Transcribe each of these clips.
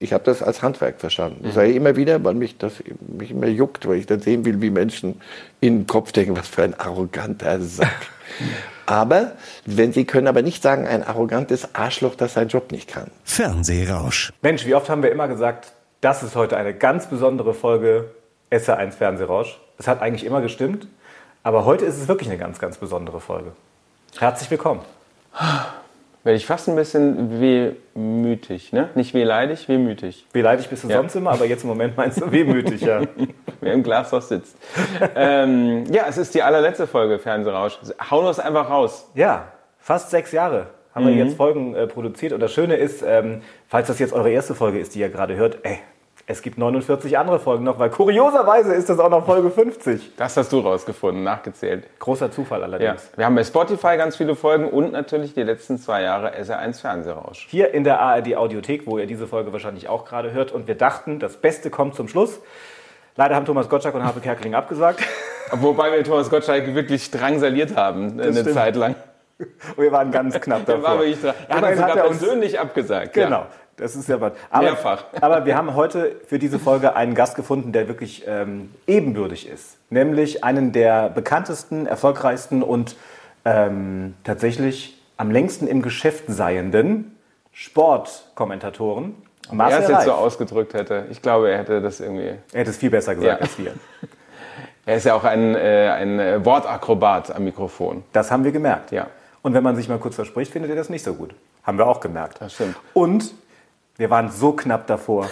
Ich habe das als Handwerk verstanden. Das sage ich immer wieder, weil mich das mich immer juckt, weil ich dann sehen will, wie Menschen in den Kopf denken, was für ein arroganter Sack. aber wenn sie können aber nicht sagen, ein arrogantes Arschloch, das seinen Job nicht kann. Fernsehrausch. Mensch, wie oft haben wir immer gesagt, das ist heute eine ganz besondere Folge SR1 Fernsehrausch. Es hat eigentlich immer gestimmt, aber heute ist es wirklich eine ganz, ganz besondere Folge. Herzlich willkommen. Werde ich fast ein bisschen wehmütig, ne? Nicht wehleidig, wehmütig. Wehleidig bist du Ja. sonst immer, aber jetzt im Moment meinst du wehmütig, ja. Wer im Glashaus sitzt. ähm, ja, es ist die allerletzte Folge Fernsehrausch. Hau das einfach raus. Ja, fast sechs Jahre haben wir jetzt Folgen äh, produziert. Und das Schöne ist, ähm, falls das jetzt eure erste Folge ist, die ihr gerade hört, ey, es gibt 49 andere Folgen noch, weil kurioserweise ist das auch noch Folge 50. Das hast du rausgefunden, nachgezählt. Großer Zufall Ja. allerdings. Wir haben bei Spotify ganz viele Folgen und natürlich die letzten zwei Jahre SR1 Fernsehrausch. Hier in der ARD Audiothek, wo ihr diese Folge wahrscheinlich auch gerade hört. Und wir dachten, das Beste kommt zum Schluss. Leider haben Thomas Gottschalk und Harpe Kerkeling abgesagt. Wobei wir Thomas Gottschalk wirklich drangsaliert haben, äh, eine stimmt. Zeit lang. Und wir waren ganz knapp Der war davor. wirklich dran. Er hat uns hat er uns- persönlich abgesagt. Genau. Ja. Das ist ja was. Aber, Mehrfach. aber wir haben heute für diese Folge einen Gast gefunden, der wirklich ähm, ebenbürtig ist. Nämlich einen der bekanntesten, erfolgreichsten und ähm, tatsächlich am längsten im Geschäft seienden Sportkommentatoren. Er Marcel es jetzt so ausgedrückt hätte. Ich glaube, er hätte das irgendwie. Er hätte es viel besser gesagt Ja. als wir. Er ist ja auch ein, äh, ein äh, Wortakrobat am Mikrofon. Das haben wir gemerkt. Ja. Und wenn man sich mal kurz verspricht, findet ihr das nicht so gut. Haben wir auch gemerkt. Das stimmt. Und wir waren so knapp davor,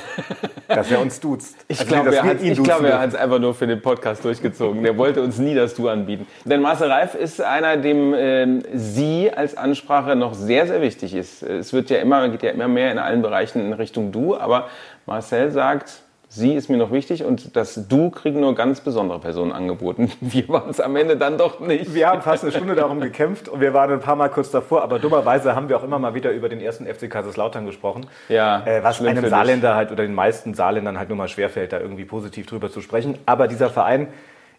dass er uns duzt. Ich Also, glaube, er glaube, er hat es einfach nur für den Podcast durchgezogen. Der wollte uns nie das Du anbieten. Denn Marcel Reif ist einer, dem ähm, Sie als Ansprache noch sehr, sehr wichtig ist. Es wird ja immer, geht ja immer mehr in allen Bereichen in Richtung Du, aber Marcel sagt, Sie ist mir noch wichtig und das Du kriegen nur ganz besondere Personen angeboten. Wir waren es am Ende dann doch nicht. Wir haben fast eine Stunde darum gekämpft und wir waren ein paar Mal kurz davor, aber dummerweise haben wir auch immer mal wieder über den ersten FC Kaiserslautern gesprochen. Ja, äh, was einem dich. Saarländer halt oder den meisten Saarländern halt nur mal schwerfällt, da irgendwie positiv drüber zu sprechen. Aber dieser Verein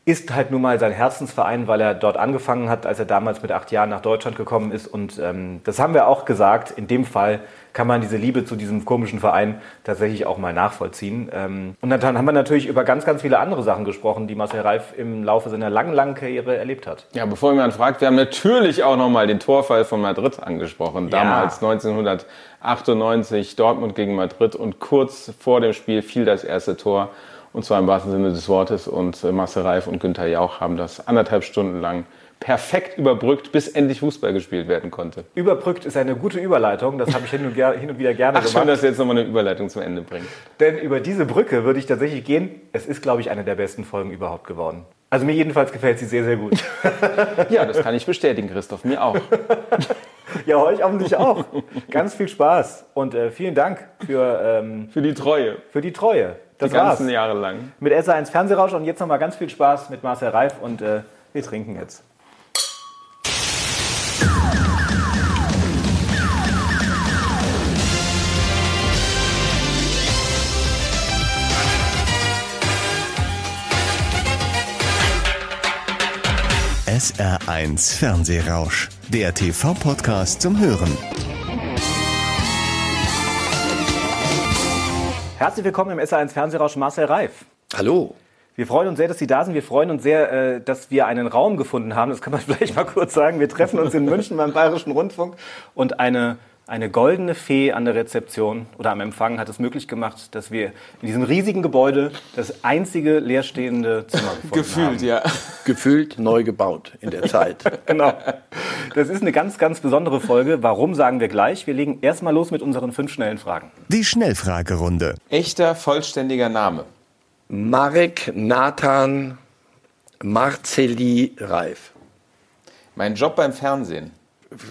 ist halt nun mal sein Herzensverein, weil er dort angefangen hat, als er damals mit acht Jahren nach Deutschland gekommen ist. Und ähm, das haben wir auch gesagt. In dem Fall kann man diese Liebe zu diesem komischen Verein tatsächlich auch mal nachvollziehen. Ähm, und dann haben wir natürlich über ganz, ganz viele andere Sachen gesprochen, die Marcel Reif im Laufe seiner langen, langen Karriere erlebt hat. Ja, bevor jemand fragt, wir haben natürlich auch nochmal den Torfall von Madrid angesprochen. Ja. Damals 1998 Dortmund gegen Madrid und kurz vor dem Spiel fiel das erste Tor. Und zwar im wahrsten Sinne des Wortes. Und äh, Marcel Reif und Günther Jauch haben das anderthalb Stunden lang perfekt überbrückt, bis endlich Fußball gespielt werden konnte. Überbrückt ist eine gute Überleitung, das habe ich hin und, hin und wieder gerne Ach, schön, gemacht. dass du jetzt nochmal eine Überleitung zum Ende bringst. Denn über diese Brücke würde ich tatsächlich gehen. Es ist, glaube ich, eine der besten Folgen überhaupt geworden. Also mir jedenfalls gefällt sie sehr, sehr gut. Ja, das kann ich bestätigen, Christoph, mir auch. ja, euch hoffentlich auch. Ganz viel Spaß und äh, vielen Dank für, ähm, Für die Treue, für die Treue. Das die war's. ganzen Jahre lang. Mit SA1 Fernsehrausch und jetzt nochmal ganz viel Spaß mit Marcel Reif und äh, wir trinken jetzt. SR1 Fernsehrausch, der TV-Podcast zum Hören. Herzlich willkommen im SA1 Fernsehrausch Marcel Reif. Hallo. Wir freuen uns sehr, dass Sie da sind. Wir freuen uns sehr, äh, dass wir einen Raum gefunden haben. Das kann man vielleicht mal kurz sagen. Wir treffen uns in München beim Bayerischen Rundfunk und eine, eine goldene Fee an der Rezeption oder am Empfang hat es möglich gemacht, dass wir in diesem riesigen Gebäude das einzige leerstehende Zimmer gefunden haben. ja. Gefühlt neu gebaut in der Zeit. Genau. Das ist eine ganz, ganz besondere Folge. Warum sagen wir gleich? Wir legen erstmal los mit unseren fünf schnellen Fragen. Die Schnellfragerunde. Echter, vollständiger Name. Marek Nathan Marceli Reif. Mein Job beim Fernsehen.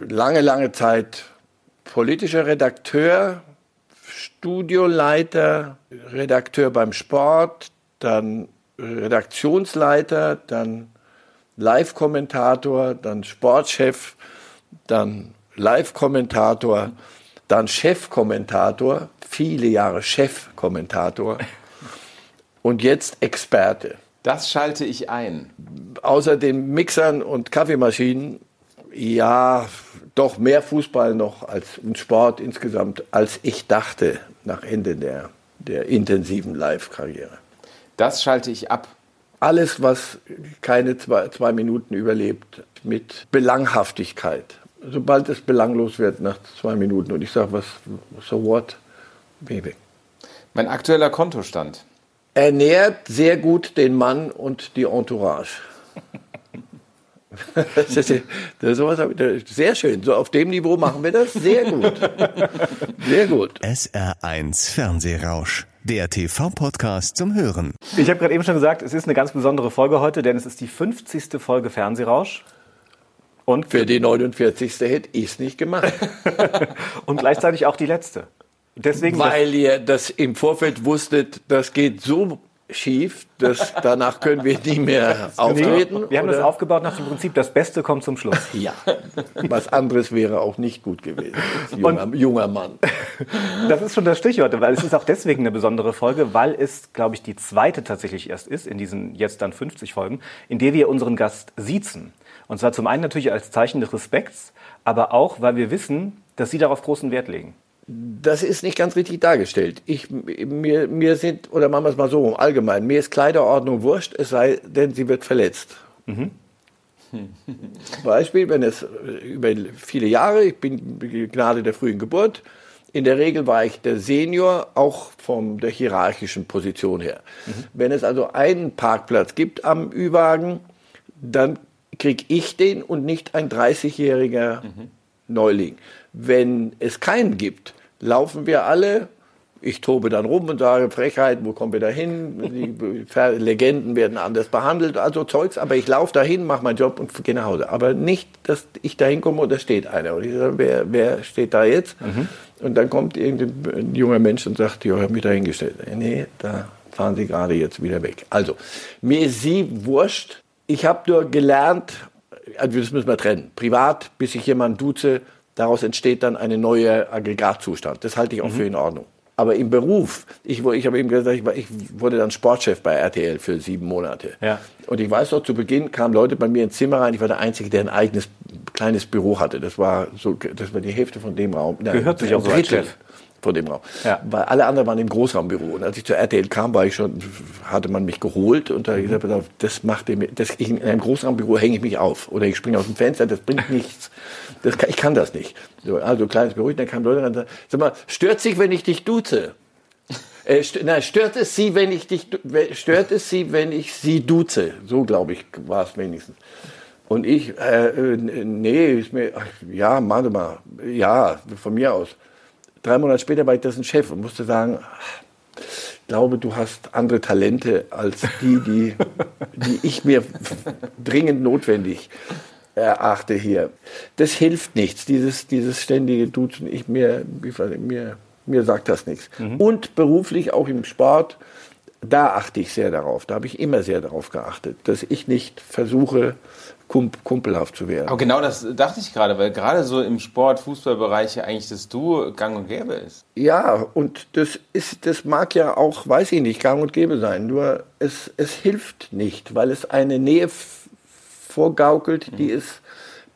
Lange, lange Zeit politischer Redakteur, Studioleiter, Redakteur beim Sport, dann Redaktionsleiter, dann Live-Kommentator, dann Sportchef, dann Live-Kommentator, dann Chefkommentator, viele Jahre Chefkommentator und jetzt Experte. Das schalte ich ein. Außer den Mixern und Kaffeemaschinen, ja, doch mehr Fußball noch als und Sport insgesamt, als ich dachte. nach Ende der, der intensiven Live-Karriere. Das schalte ich ab. Alles, was keine zwei, zwei Minuten überlebt, mit Belanghaftigkeit. Sobald es belanglos wird nach zwei Minuten und ich sage, was, so what, Baby. Mein aktueller Kontostand. Ernährt sehr gut den Mann und die Entourage. Das ist, das ist sehr schön. So auf dem Niveau machen wir das sehr gut. Sehr gut. SR1 Fernsehrausch, der TV-Podcast zum Hören. Ich habe gerade eben schon gesagt, es ist eine ganz besondere Folge heute, denn es ist die 50. Folge Fernsehrausch. Und für die 49. hätte ich es nicht gemacht. und gleichzeitig auch die letzte. Deswegen Weil ihr das im Vorfeld wusstet, das geht so schief, dass danach können wir nie mehr auftreten. Wir haben oder? das aufgebaut nach dem Prinzip, das Beste kommt zum Schluss. Ja, was anderes wäre auch nicht gut gewesen. Junger, junger Mann. Das ist schon das Stichwort, weil es ist auch deswegen eine besondere Folge, weil es, glaube ich, die zweite tatsächlich erst ist, in diesen jetzt dann 50 Folgen, in der wir unseren Gast siezen. Und zwar zum einen natürlich als Zeichen des Respekts, aber auch, weil wir wissen, dass Sie darauf großen Wert legen. Das ist nicht ganz richtig dargestellt. Ich, mir, mir sind, oder machen wir es mal so allgemein, mir ist Kleiderordnung wurscht, es sei denn, sie wird verletzt. Mhm. Beispiel, wenn es über viele Jahre, ich bin Gnade der frühen Geburt, in der Regel war ich der Senior, auch von der hierarchischen Position her. Mhm. Wenn es also einen Parkplatz gibt am Ü-Wagen, dann kriege ich den und nicht ein 30-jähriger mhm. Neuling. Wenn es keinen gibt, laufen wir alle. Ich tobe dann rum und sage, Frechheit, wo kommen wir da hin? Die Legenden werden anders behandelt, also Zeugs. Aber ich laufe dahin, mache meinen Job und gehe nach Hause. Aber nicht, dass ich da hinkomme und da steht einer. Und ich sage, wer, wer steht da jetzt? Mhm. Und dann kommt irgendein junger Mensch und sagt, ja, ich habe mich da hingestellt. Nee, da fahren Sie gerade jetzt wieder weg. Also, mir ist sie wurscht. Ich habe nur gelernt, also das müssen wir trennen. Privat, bis ich jemanden duze, Daraus entsteht dann ein neuer Aggregatzustand. Das halte ich auch mhm. für in Ordnung. Aber im Beruf, ich, ich habe eben gesagt, ich, ich, wurde dann Sportchef bei RTL für sieben Monate. Ja. Und ich weiß noch, zu Beginn kamen Leute bei mir ins Zimmer rein. Ich war der Einzige, der ein eigenes kleines Büro hatte. Das war so, das war die Hälfte von dem Raum. Gehört sich auch so als Chef von dem Raum. Ja. Weil alle anderen waren im Großraumbüro. Und als ich zur RTL kam, war ich schon, hatte man mich geholt und da mhm. gesagt, das macht mir, das, in einem Großraumbüro hänge ich mich auf oder ich springe aus dem Fenster, das bringt nichts. Das kann, ich kann das nicht. So, also kleines Büro, dann kamen Leute ran, sag mal, stört sich, wenn ich dich duze? Äh, st na, stört es Sie, wenn ich dich, stört es Sie, wenn ich Sie duze? So, glaube ich, war es wenigstens. Und ich, äh, äh nee, ist mir, ach, ja, warte mal, ja, von mir aus. Drei Monate später war ich das ein Chef und musste sagen, ich glaube, du hast andere Talente als die, die, die ich mir dringend notwendig erachte hier. Das hilft nichts, dieses, dieses ständige Duzen. Ich, mir, mir, mir sagt das nichts. Mhm. Und beruflich, auch im Sport, da achte ich sehr darauf. Da habe ich immer sehr darauf geachtet, dass ich nicht versuche, kumpelhaft zu werden. Aber genau das dachte ich gerade, weil gerade so im Sport, Fußballbereich eigentlich das Du gang und gäbe ist. Ja, und das ist, das mag ja auch, weiß ich nicht, gang und gäbe sein. Nur es, es hilft nicht, weil es eine Nähe vorgaukelt, die mhm. es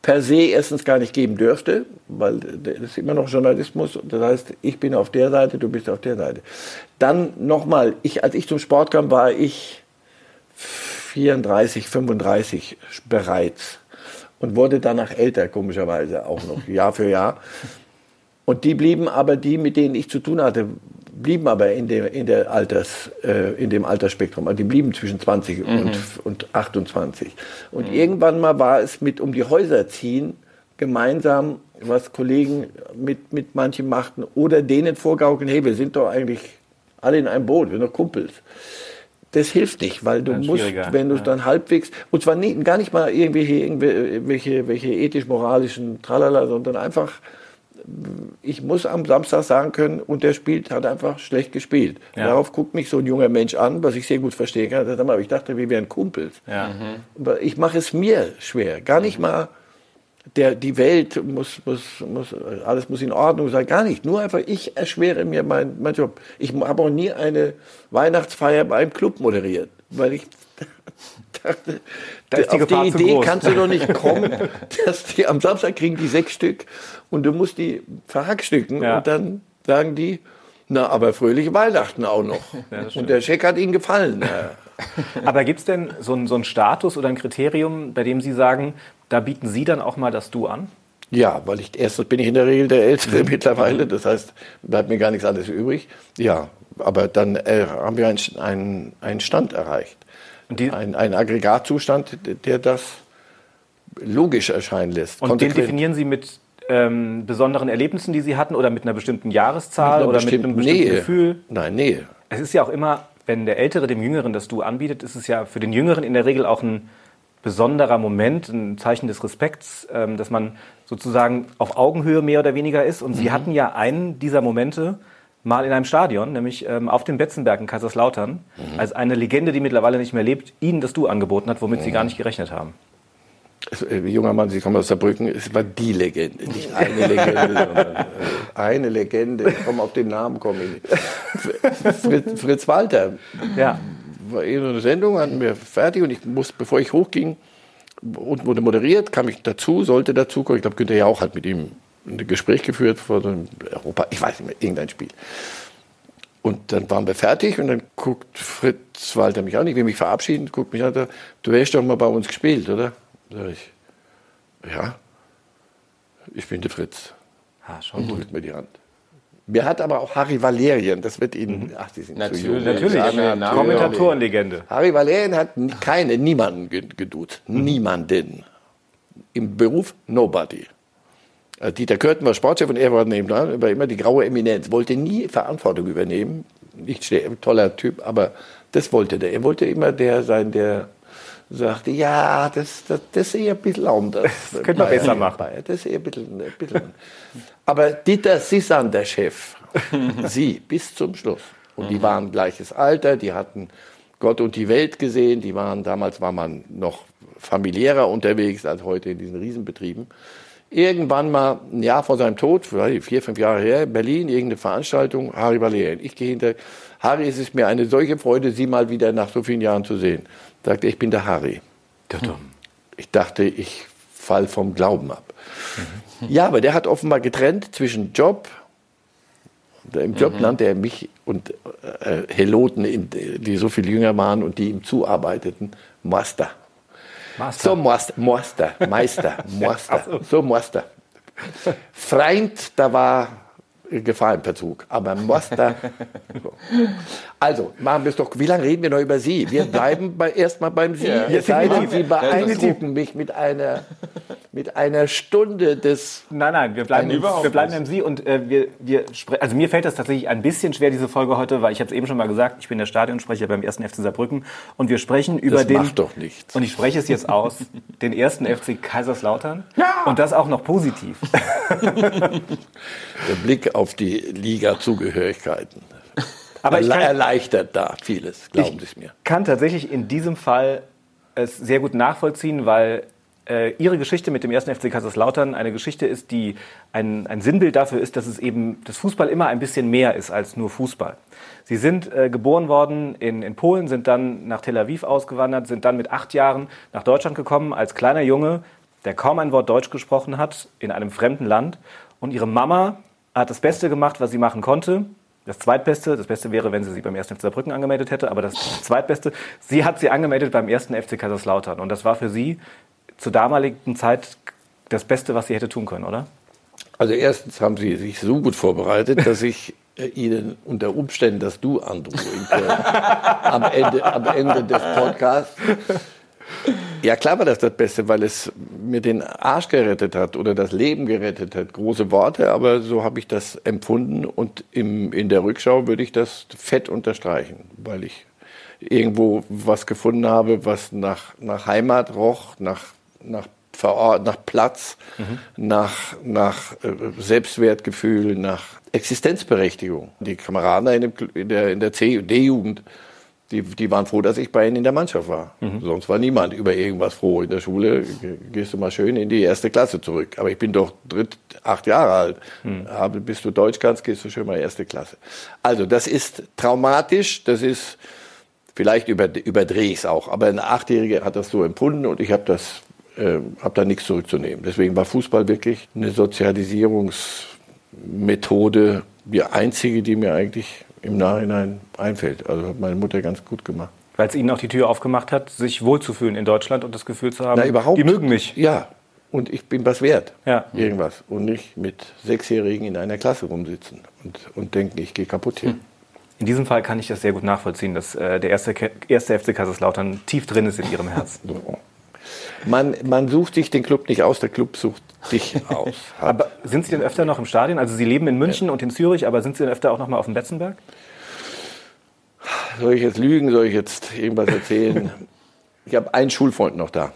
per se erstens gar nicht geben dürfte, weil das ist immer noch Journalismus. Das heißt, ich bin auf der Seite, du bist auf der Seite. Dann nochmal, ich, als ich zum Sport kam, war ich 34, 35 bereits und wurde danach älter, komischerweise auch noch, Jahr für Jahr. Und die blieben aber, die, mit denen ich zu tun hatte, blieben aber in, der, in, der Alters, äh, in dem Altersspektrum. Also die blieben zwischen 20 mhm. und, und 28. Und mhm. irgendwann mal war es mit um die Häuser ziehen, gemeinsam, was Kollegen mit, mit manchen machten, oder denen vorgaukeln, hey, wir sind doch eigentlich alle in einem Boot, wir sind doch Kumpels das hilft nicht, weil du musst, wenn du es dann halbwegs, und zwar nie, gar nicht mal irgendwelche, irgendwelche welche ethisch-moralischen Tralala, sondern einfach, ich muss am Samstag sagen können, und der spielt, hat einfach schlecht gespielt. Ja. Darauf guckt mich so ein junger Mensch an, was ich sehr gut verstehen kann. Ich dachte, wir wären Kumpels. Ja. Mhm. Ich mache es mir schwer, gar nicht mal der, die Welt muss, muss, muss, alles muss in Ordnung sein. Gar nicht. Nur einfach, ich erschwere mir meinen mein Job. Ich habe auch nie eine Weihnachtsfeier bei einem Club moderiert, weil ich dachte, die auf die Idee kannst du doch nicht kommen, dass die am Samstag kriegen die sechs Stück und du musst die verhackstücken ja. und dann sagen die, Na, aber fröhliche Weihnachten auch noch. und der Scheck hat Ihnen gefallen. Ja. Aber gibt es denn so einen, so einen Status oder ein Kriterium, bei dem Sie sagen, da bieten Sie dann auch mal das Du an? Ja, weil ich erstens bin ich in der Regel der Ältere mittlerweile, das heißt, bleibt mir gar nichts anderes übrig. Ja, aber dann äh, haben wir einen, einen Stand erreicht. Ein, Aggregatzustand, der das logisch erscheinen lässt. Und den definieren Sie mit ähm, besonderen Erlebnissen, die Sie hatten oder mit einer bestimmten Jahreszahl mit oder bestimmten mit einem bestimmten Nähe. Gefühl? Nein, Nähe. Es ist ja auch immer, wenn der Ältere dem Jüngeren das Du anbietet, ist es ja für den Jüngeren in der Regel auch ein besonderer Moment, ein Zeichen des Respekts, ähm, dass man sozusagen auf Augenhöhe mehr oder weniger ist. Und mhm. Sie hatten ja einen dieser Momente mal in einem Stadion, nämlich ähm, auf dem Betzenberg in Kaiserslautern, mhm. als eine Legende, die mittlerweile nicht mehr lebt, Ihnen das Du angeboten hat, womit mhm. Sie gar nicht gerechnet haben. Also, äh, junger Mann, Sie kommen aus Saarbrücken, es war die Legende, nicht eine Legende, sondern äh, eine Legende. Ich komme auf den Namen, komme ich. Fritz, Fritz Walter. Ja. War eh so eine Sendung, hatten wir fertig und ich muss, bevor ich hochging, und wurde moderiert, kam ich dazu, sollte dazu kommen. Ich glaube, Günther Jauch hat mit ihm ein Gespräch geführt vor dem Europa, ich weiß nicht mehr, irgendein Spiel. Und dann waren wir fertig und dann guckt Fritz Walter mich an, ich will mich verabschieden, guckt mich an, du hast doch mal bei uns gespielt, oder? Sag ich, ja, ich bin der Fritz. Ah, schon und drückt mir die Hand. Mir hat aber auch Harry Valerien, das wird Ihnen, mhm. ach, Sie sind natürlich, zu jung. Natürlich, ja, eine Kommentatorenlegende. Harry Valerien hat keine, niemanden geduzt. Mhm. Niemanden. Im Beruf nobody. Also Dieter Körten war Sportchef und er war nebenan, war immer die graue Eminenz, wollte nie Verantwortung übernehmen. Nicht ein toller Typ, aber das wollte der. Er wollte immer der sein, der sagte, ja, das, das, das ist eher ein bisschen anders. Das könnte man besser machen. Das ist eher ein bisschen, ein bisschen. Aber Dieter Sissan, der Chef, sie bis zum Schluss. Und die waren gleiches Alter, die hatten Gott und die Welt gesehen, die waren, damals war man noch familiärer unterwegs als heute in diesen Riesenbetrieben. Irgendwann mal ein Jahr vor seinem Tod, vier, fünf Jahre her, Berlin, irgendeine Veranstaltung, Harry Valerian. Ich gehe hinter, Harry, es ist mir eine solche Freude, Sie mal wieder nach so vielen Jahren zu sehen sagte, ich bin der Harry. Ich dachte, ich fall vom Glauben ab. Mhm. Ja, aber der hat offenbar getrennt zwischen Job, im Job mhm. nannte er mich und äh, Heloten, die so viel jünger waren und die ihm zuarbeiteten, Master. Master. So Master, Master, Meister, Master, so. so Master. Freund, da war Gefahrenverzug. Aber Moster. also, machen wir es doch. Wie lange reden wir noch über Sie? Wir bleiben bei, erstmal beim Sie. Ja, es sei denn, Sie beeindrucken mich mit einer, mit einer Stunde des. Nein, nein, wir bleiben, wir bleiben beim Sie. Und äh, wir, wir also mir fällt das tatsächlich ein bisschen schwer, diese Folge heute, weil ich habe es eben schon mal gesagt, ich bin der Stadionsprecher beim ersten FC Saarbrücken. Und wir sprechen über das den. Macht doch nichts. Und ich spreche es jetzt aus, den ersten FC Kaiserslautern. Ja! Und das auch noch positiv. der Blick auf die Liga-Zugehörigkeiten. Aber ich kann, erleichtert da vieles, glauben Sie es mir. Ich kann tatsächlich in diesem Fall es sehr gut nachvollziehen, weil äh, Ihre Geschichte mit dem ersten FC Kaiserslautern eine Geschichte ist, die ein, ein Sinnbild dafür ist, dass es eben das Fußball immer ein bisschen mehr ist als nur Fußball. Sie sind äh, geboren worden in, in Polen, sind dann nach Tel Aviv ausgewandert, sind dann mit acht Jahren nach Deutschland gekommen als kleiner Junge, der kaum ein Wort Deutsch gesprochen hat, in einem fremden Land. Und ihre Mama hat das Beste gemacht, was sie machen konnte. Das Zweitbeste, das Beste wäre, wenn sie sich beim 1. FC Saarbrücken angemeldet hätte, aber das Zweitbeste, sie hat sie angemeldet beim 1. FC Kaiserslautern. Und das war für sie zur damaligen Zeit das Beste, was sie hätte tun können, oder? Also erstens haben sie sich so gut vorbereitet, dass ich äh, Ihnen unter Umständen das Du androhen könnte am Ende, am Ende des Podcasts. Ja, klar war das das Beste, weil es mir den Arsch gerettet hat oder das Leben gerettet hat. Große Worte, aber so habe ich das empfunden und im, in der Rückschau würde ich das fett unterstreichen, weil ich irgendwo was gefunden habe, was nach, nach Heimat roch, nach, nach, Verort, nach Platz, mhm. nach, nach äh, Selbstwertgefühl, nach Existenzberechtigung. Die Kameraden in, dem, in der, in der C- D-Jugend die, die waren froh, dass ich bei ihnen in der Mannschaft war. Mhm. Sonst war niemand über irgendwas froh. In der Schule gehst du mal schön in die erste Klasse zurück. Aber ich bin doch dritt, acht Jahre alt. Mhm. Aber bis du Deutsch kannst, gehst du schon mal erste Klasse. Also das ist traumatisch. Das ist vielleicht über, überdrehe ich es auch. Aber eine Achtjährige hat das so empfunden und ich habe das äh, habe da nichts zurückzunehmen. Deswegen war Fußball wirklich eine Sozialisierungs Methode die einzige, die mir eigentlich im Nachhinein einfällt. Also hat meine Mutter ganz gut gemacht. Weil es ihnen auch die Tür aufgemacht hat, sich wohlzufühlen in Deutschland und das Gefühl zu haben, Na, überhaupt. die mögen mich. Ja, und ich bin was wert. Ja. Irgendwas. Und nicht mit Sechsjährigen in einer Klasse rumsitzen und, und denken, ich gehe kaputt hier. In diesem Fall kann ich das sehr gut nachvollziehen, dass äh, der erste, erste FC Kaiserslautern tief drin ist in ihrem Herzen. So. Man, man sucht sich den Club nicht aus, der Club sucht dich aus. Aber sind Sie denn öfter noch im Stadion? Also Sie leben in München und in Zürich, aber sind Sie denn öfter auch noch mal auf dem Betzenberg? Soll ich jetzt lügen? Soll ich jetzt irgendwas erzählen? ich habe einen Schulfreund noch da,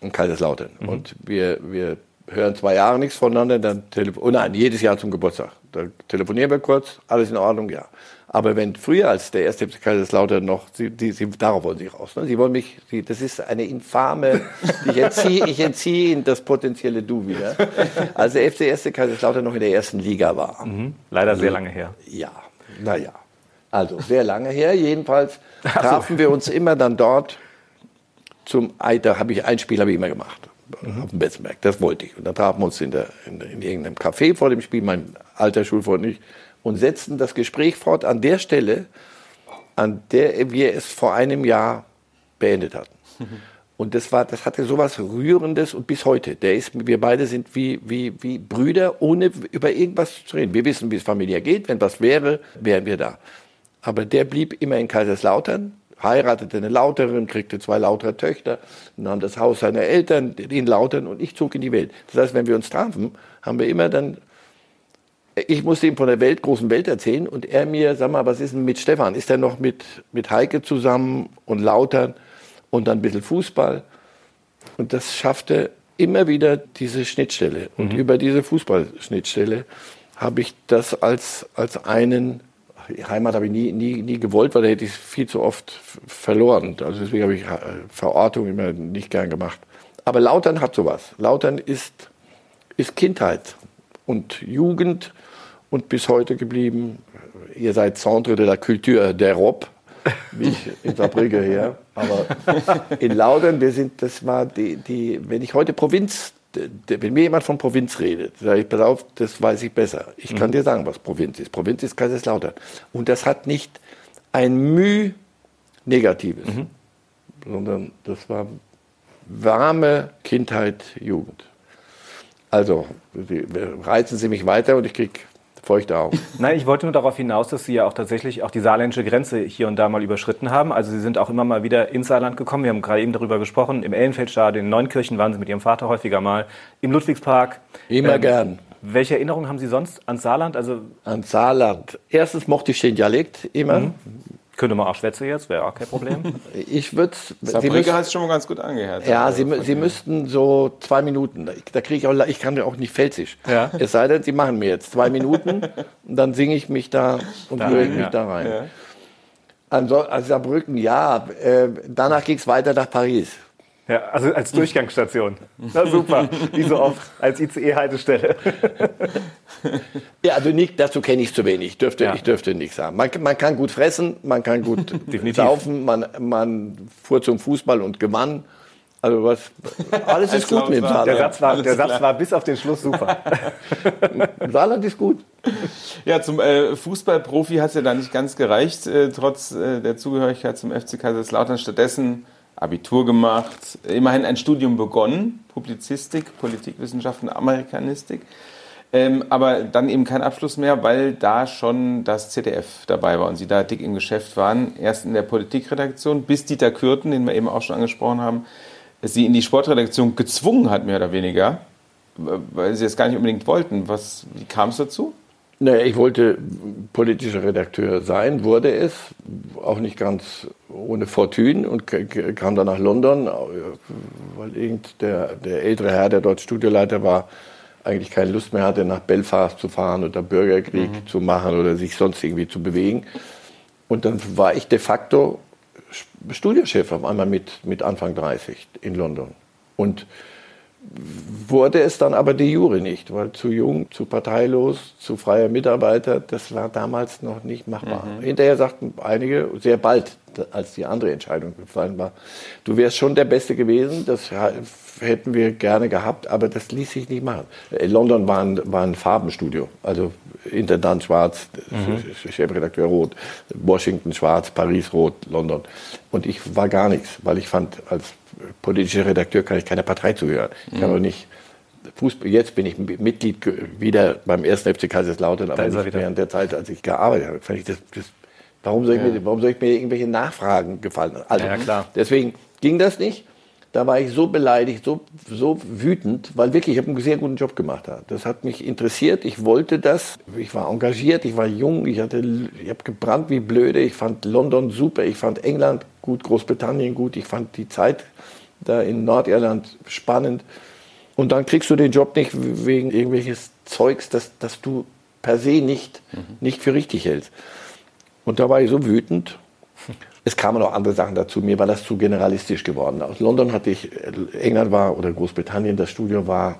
in Kaiserslautern. Und wir, wir hören zwei Jahre nichts voneinander. Dann oh nein, jedes Jahr zum Geburtstag. Da telefonieren wir kurz, alles in Ordnung, ja. Aber wenn früher als der erste FC Kaiserslautern noch, sie, die, sie, darauf wollen sie raus. Ne? Sie wollen mich, sie, das ist eine infame, ich entziehe, ich entziehe Ihnen das potenzielle Du wieder. Als der FC erste Kaiserslautern noch in der ersten Liga war. Leider sehr lange her. Ja, naja. Also sehr lange her. Jedenfalls trafen wir uns immer dann dort zum Ei. Da habe ich ein Spiel habe ich immer gemacht. Auf dem Betzenberg. Das wollte ich. Und dann trafen wir uns in, der, in, in irgendeinem Café vor dem Spiel, mein alter Schulfreund und ich, und setzten das Gespräch fort an der Stelle, an der wir es vor einem Jahr beendet hatten. Und das war, das hatte sowas Rührendes und bis heute. Der ist, wir beide sind wie, wie, wie Brüder, ohne über irgendwas zu reden. Wir wissen, wie es familiär geht. Wenn was wäre, wären wir da. Aber der blieb immer in Kaiserslautern, heiratete eine Lauterin, kriegte zwei lautere Töchter, nahm das Haus seiner Eltern in Lautern und ich zog in die Welt. Das heißt, wenn wir uns trafen, haben wir immer dann ich musste ihm von der Welt, großen Welt erzählen und er mir, sag mal, was ist denn mit Stefan? Ist er noch mit, mit Heike zusammen und Lautern und dann ein bisschen Fußball? Und das schaffte immer wieder diese Schnittstelle. Und über diese Fußballschnittstelle habe ich das als, als einen, Heimat habe ich nie, nie, nie gewollt, weil da hätte ich es viel zu oft verloren. Also deswegen habe ich äh, Verortung immer nicht gern gemacht. Aber Lautern hat sowas. Lautern ist, ist Kindheit und Jugend und bis heute geblieben. Ihr seid Centre de la Culture der Rob, wie ich in Saarbrücke her. Aber in Laudern, wir sind, das war die, die, wenn ich heute Provinz, wenn mir jemand von Provinz redet, sage ich, pass auf, das weiß ich besser. Ich kann dir sagen, was Provinz ist. Provinz ist Kaiserslautern. Und das hat nicht ein Müh Negatives, sondern das war warme Kindheit, Jugend. Also, reizen Sie mich weiter und ich krieg feuchte Augen. Nein, ich wollte nur darauf hinaus, dass Sie ja auch tatsächlich auch die saarländische Grenze hier und da mal überschritten haben. Also Sie sind auch immer mal wieder ins Saarland gekommen. Wir haben gerade eben darüber gesprochen. Im Ellenfeldstadion, in Neunkirchen waren Sie mit Ihrem Vater häufiger mal. Im Ludwigspark. Immer Ähm, gern. Welche Erinnerungen haben Sie sonst ans Saarland? Also An Saarland. Erstens mochte ich den Dialekt immer. Könnte man auch Schwätze jetzt, wäre auch kein Problem. Ich würde Saarbrücke hat es schon mal ganz gut angehört. Ja, Sie, mü- Sie müssten so zwei Minuten. Da, da kriege ich auch, ich kann ja auch nicht Pfälzisch. Ja. Es sei denn, Sie machen mir jetzt zwei Minuten und dann singe ich mich da und höre ich mich ja. da rein. Anso- Also Saarbrücken, ja. Äh, danach ging es weiter nach Paris. Ja, also als Durchgangsstation. Na super, wie so oft, als ICE-Haltestelle. Ja, also nicht, dazu kenne ich zu wenig. Ich dürfte, Ja. ich dürfte nichts sagen. Man, man kann gut fressen, man kann gut Definitiv. saufen, man, man fuhr zum Fußball und gewann. Also was, alles ist gut mit dem Der Saarland. Satz, war, der Satz war bis auf den Schluss super. Saarland ist gut. Ja, zum äh, Fußballprofi hat es ja da nicht ganz gereicht, äh, trotz äh, der Zugehörigkeit zum FC Kaiserslautern. Stattdessen Abitur gemacht, immerhin ein Studium begonnen, Publizistik, Politikwissenschaften, Amerikanistik. Ähm, aber dann eben kein Abschluss mehr, weil da schon das ZDF dabei war und Sie da dick im Geschäft waren. Erst in der Politikredaktion, bis Dieter Kürten, den wir eben auch schon angesprochen haben, Sie in die Sportredaktion gezwungen hat, mehr oder weniger, weil Sie es gar nicht unbedingt wollten. Was, wie kam es dazu? Naja, ich wollte politischer Redakteur sein, wurde es, auch nicht ganz ohne Fortune und kam dann nach London, äh, weil irgend der, der ältere Herr, der dort Studioleiter war, eigentlich keine Lust mehr hatte, nach Belfast zu fahren oder Bürgerkrieg zu machen oder sich sonst irgendwie zu bewegen. Und dann war ich de facto Studiochef auf einmal mit, mit Anfang 30 in London. Und wurde es dann aber de jure nicht, weil zu jung, zu parteilos, zu freier Mitarbeiter, das war damals noch nicht machbar. Hinterher sagten einige, sehr bald, als die andere Entscheidung gefallen war. Du wärst schon der Beste gewesen, das hätten wir gerne gehabt, aber das ließ sich nicht machen. In London war ein, war ein Farbenstudio, also Intendant schwarz, mhm. Chefredakteur rot, Washington schwarz, Paris rot, London. Und ich war gar nichts, weil ich fand, als politischer Redakteur kann ich keiner Partei zuhören. Ich mhm. kann auch nicht Fußball, jetzt bin ich Mitglied wieder beim ersten FC Kaiserslautern, aber nicht während der Zeit, als ich gearbeitet habe. Fand ich das, das warum, soll ich ja. mir, warum soll ich mir irgendwelche Nachfragen gefallen? Also, ja, klar. Deswegen ging das nicht. Da war ich so beleidigt, so, so wütend, weil wirklich, ich habe einen sehr guten Job gemacht. Das hat mich interessiert, ich wollte das. Ich war engagiert, ich war jung, ich, hatte, ich habe gebrannt wie blöde. Ich fand London super, ich fand England gut, Großbritannien gut, ich fand die Zeit da in Nordirland spannend. Und dann kriegst du den Job nicht wegen irgendwelches Zeugs, das, das du per se nicht, mhm. nicht für richtig hältst. Und da war ich so wütend. Es kamen noch andere Sachen dazu. Mir war das zu generalistisch geworden. Aus London hatte ich, England war oder Großbritannien, das Studio war,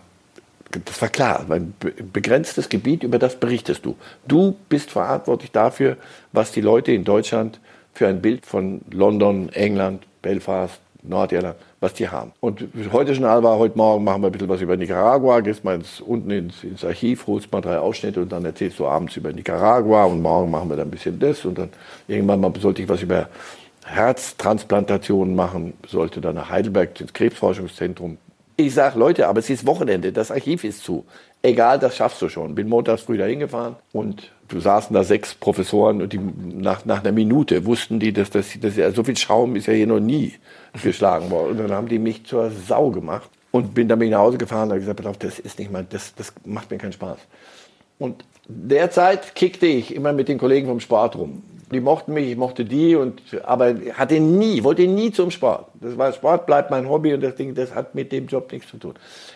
das war klar, ein begrenztes Gebiet, über das berichtest du. Du bist verantwortlich dafür, was die Leute in Deutschland für ein Bild von London, England, Belfast, Nordirland, was die haben. Und heute Journal war, heute Morgen machen wir ein bisschen was über Nicaragua, gehst mal ins, unten ins, ins, Archiv, holst mal drei Ausschnitte und dann erzählst du abends über Nicaragua und morgen machen wir dann ein bisschen das und dann irgendwann mal sollte ich was über Herztransplantationen machen, sollte dann nach Heidelberg ins Krebsforschungszentrum. Ich sage, Leute, aber es ist Wochenende, das Archiv ist zu. Egal, das schaffst du schon. Bin montags früh da hingefahren und saßen da sechs Professoren und die nach, nach einer Minute wussten die, dass das, das ja, so viel Schaum ist ja hier noch nie geschlagen worden. Und dann haben die mich zur Sau gemacht und bin dann nach Hause gefahren und habe gesagt, auf, das ist nicht mal, das, das macht mir keinen Spaß. Und derzeit kickte ich immer mit den Kollegen vom Sport rum. Die mochten mich, ich mochte die, und, aber hatte nie, wollte nie zum Sport. Das war Sport, bleibt mein Hobby und das Ding, das hat mit dem Job nichts zu tun.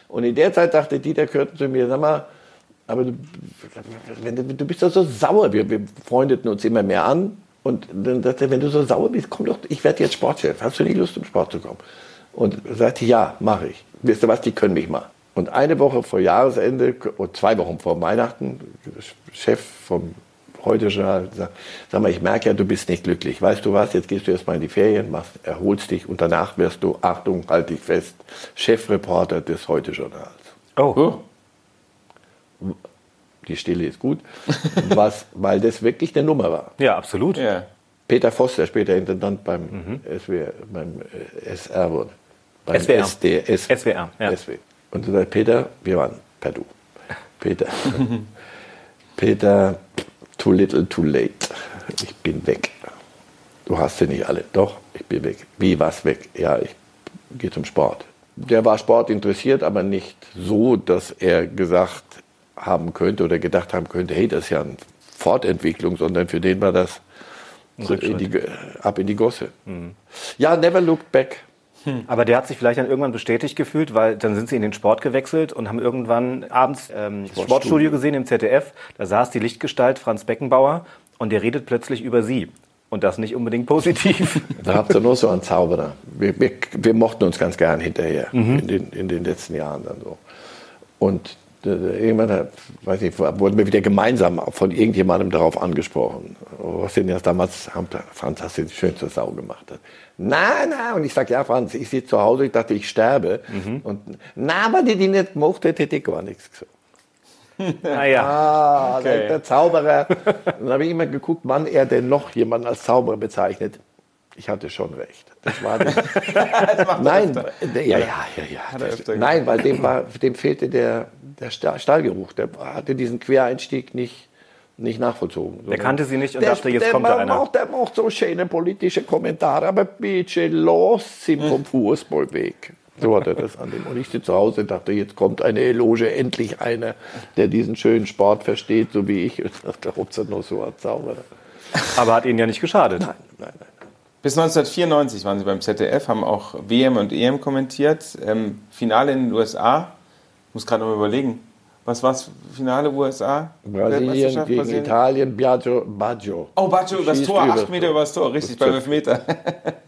Und in der Zeit dachte Dieter Kürten zu mir, sag mal, aber du, wenn, du bist doch so sauer. Wir, wir freundeten uns immer mehr an. Und dann sagte er, wenn du so sauer bist, komm doch, ich werde jetzt Sportchef. Hast du nicht Lust, zum Sport zu kommen? Und er sagte, ja, mache ich. Wisst ihr was, die können mich mal. Und eine Woche vor Jahresende, oder zwei Wochen vor Weihnachten, Chef vom heute Journal sagt, sag mal, ich merke ja, du bist nicht glücklich. Weißt du was, jetzt gehst du erstmal in die Ferien, machst, erholst dich und danach wirst du, Achtung, halt dich fest, Chefreporter des Heute Journals. Oh. Die Stille ist gut, was, weil das wirklich eine Nummer war. Ja, absolut. Ja. Peter Voss, der später Intendant beim, mhm. SWR, beim äh, SR wurde. Beim SWR. SDS. SWR, ja. SW. Und du sagst, Peter, wir waren per Du. Peter, Peter, too little, too late. Ich bin weg. Du hast sie nicht alle. Doch, ich bin weg. Wie, was weg? Ja, ich gehe zum Sport. Der war Sport interessiert, aber nicht so, dass er gesagt haben könnte oder gedacht haben könnte, hey, das ist ja eine Fortentwicklung, sondern für den war das so in die, ab in die Gosse. Mhm. Ja, never looked back. Hm. Aber der hat sich vielleicht dann irgendwann bestätigt gefühlt, weil dann sind sie in den Sport gewechselt und haben irgendwann abends ähm, das Sportstudio gesehen im ZDF. Da saß die Lichtgestalt Franz Beckenbauer und der redet plötzlich über sie. Und das nicht unbedingt positiv. Da habt ihr nur so einen Zauberer. Wir, wir, wir mochten uns ganz gern hinterher mhm. in, den, in den letzten Jahren dann so. Und irgendwann weiß ich, wurden wir wieder gemeinsam von irgendjemandem darauf angesprochen. Was denn jetzt damals Franz hast du schön zur Sau gemacht. Na, na, und ich sage, ja, Franz, ich sitze zu Hause, ich dachte, ich sterbe. Mhm. Und na, aber die, die nicht mochte, hätte ich gar nichts gesagt. Ah, ja. ah okay. der Zauberer. dann habe ich immer geguckt, wann er denn noch jemanden als Zauberer bezeichnet. Ich hatte schon recht. Das war das Nein, ja, ja, ja, ja. Das, nein, weil dem, war, dem fehlte der, der Stahlgeruch. Der hatte diesen Quereinstieg nicht, nicht nachvollzogen. Der kannte sie nicht und der, dachte, jetzt der kommt da einer. Macht, der macht so schöne politische Kommentare, aber bitte los sind vom Fußball weg. So hat er das an dem. Und ich sitze zu Hause und dachte, jetzt kommt eine Eloge, endlich einer, der diesen schönen Sport versteht, so wie ich. Und dachte, ob es nur so ein Zauberer. Aber hat Ihnen ja nicht geschadet. Nein, nein, nein. Bis 1994 waren Sie beim ZDF, haben auch WM und EM kommentiert. Ähm, Finale in den USA, muss gerade noch überlegen, was war das Finale USA? Brasilien gegen Brasilien? Italien, Biagio, Baggio. Oh, Baggio übers Tor, acht Meter übers Tor, richtig, beim Elfmeter.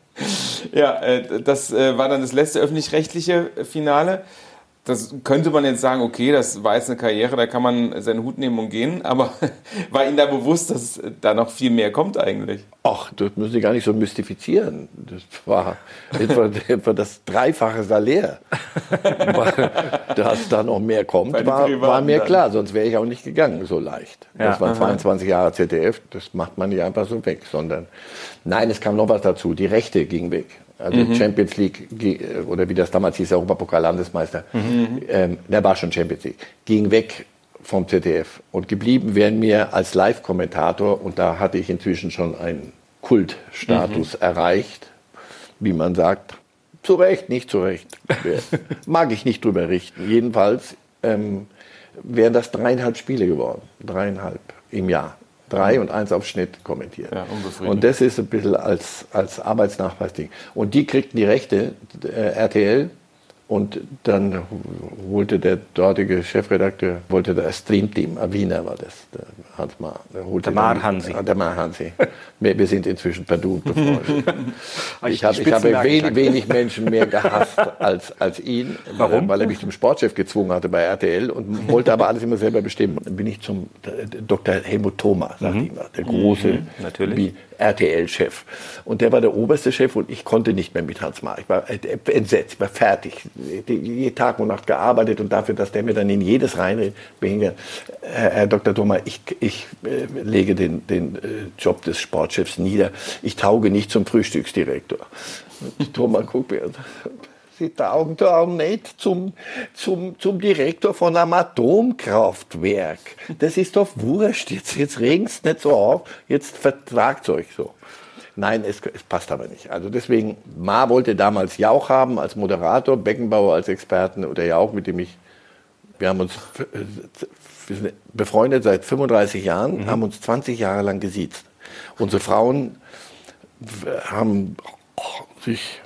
ja, äh, das äh, war dann das letzte öffentlich-rechtliche Finale. Das könnte man jetzt sagen, okay, das war jetzt eine Karriere, da kann man seinen Hut nehmen und gehen, aber war Ihnen da bewusst, dass da noch viel mehr kommt eigentlich? Ach, das müssen Sie gar nicht so mystifizieren. Das war etwa, etwa das dreifache Salär. Dass da noch mehr kommt, war, war, mir klar, sonst wäre ich auch nicht gegangen so leicht. Ja. Das waren 22 Jahre ZDF, das macht man nicht einfach so weg, sondern nein, es kam noch was dazu, die Rechte gingen weg. Also mhm. Champions League, oder wie das damals hieß, Europapokal-Landesmeister, mhm. ähm, der war schon Champions League, ging weg vom ZDF. Und geblieben wären mir als Live-Kommentator, und da hatte ich inzwischen schon einen Kultstatus mhm. erreicht, wie man sagt, zu Recht, nicht zu Recht. Mag ich nicht drüber richten. Jedenfalls ähm, wären das dreieinhalb Spiele geworden. Dreieinhalb im Jahr drei und eins auf Schnitt kommentiert. Ja, und das ist ein bisschen als, als Arbeitsnachweisding. Und die kriegten die Rechte, äh, RTL, und dann holte der dortige Chefredakteur, wollte das Streamteam, Wiener war das, der Hans Mar. Der, der Mar Hansi. Der Mar Hansi. wir, wir, sind inzwischen per Du befreundet. ich, hab, ich habe wenig, wenig, Menschen mehr gehasst als, als ihn. Warum? Weil er mich zum Sportchef gezwungen hatte bei RTL und wollte aber alles immer selber bestimmen. Dann bin ich zum Dr. Helmut Thoma, sagt mhm. der große mhm, RTL-Chef. Und der war der oberste Chef und ich konnte nicht mehr mit Hans Mar. Ich war entsetzt, ich war fertig jeden Tag und Nacht gearbeitet und dafür, dass der mir dann in jedes reinredet, Herr, Herr Dr. Thoma, ich, ich äh, lege den, den äh, Job des Sportchefs nieder. Ich tauge nicht zum Frühstücksdirektor. Und Thoma guckt mir Sie taugen da auch nicht zum, zum, zum Direktor von einem Atomkraftwerk. Das ist doch wurscht. Jetzt, jetzt regen's nicht so auf. Jetzt vertragt euch so. Nein, es, es, passt aber nicht. Also deswegen, Ma wollte damals Jauch haben als Moderator, Beckenbauer als Experten oder Jauch, mit dem ich, wir haben uns wir sind befreundet seit 35 Jahren, mhm. haben uns 20 Jahre lang gesiezt. Unsere Frauen haben sich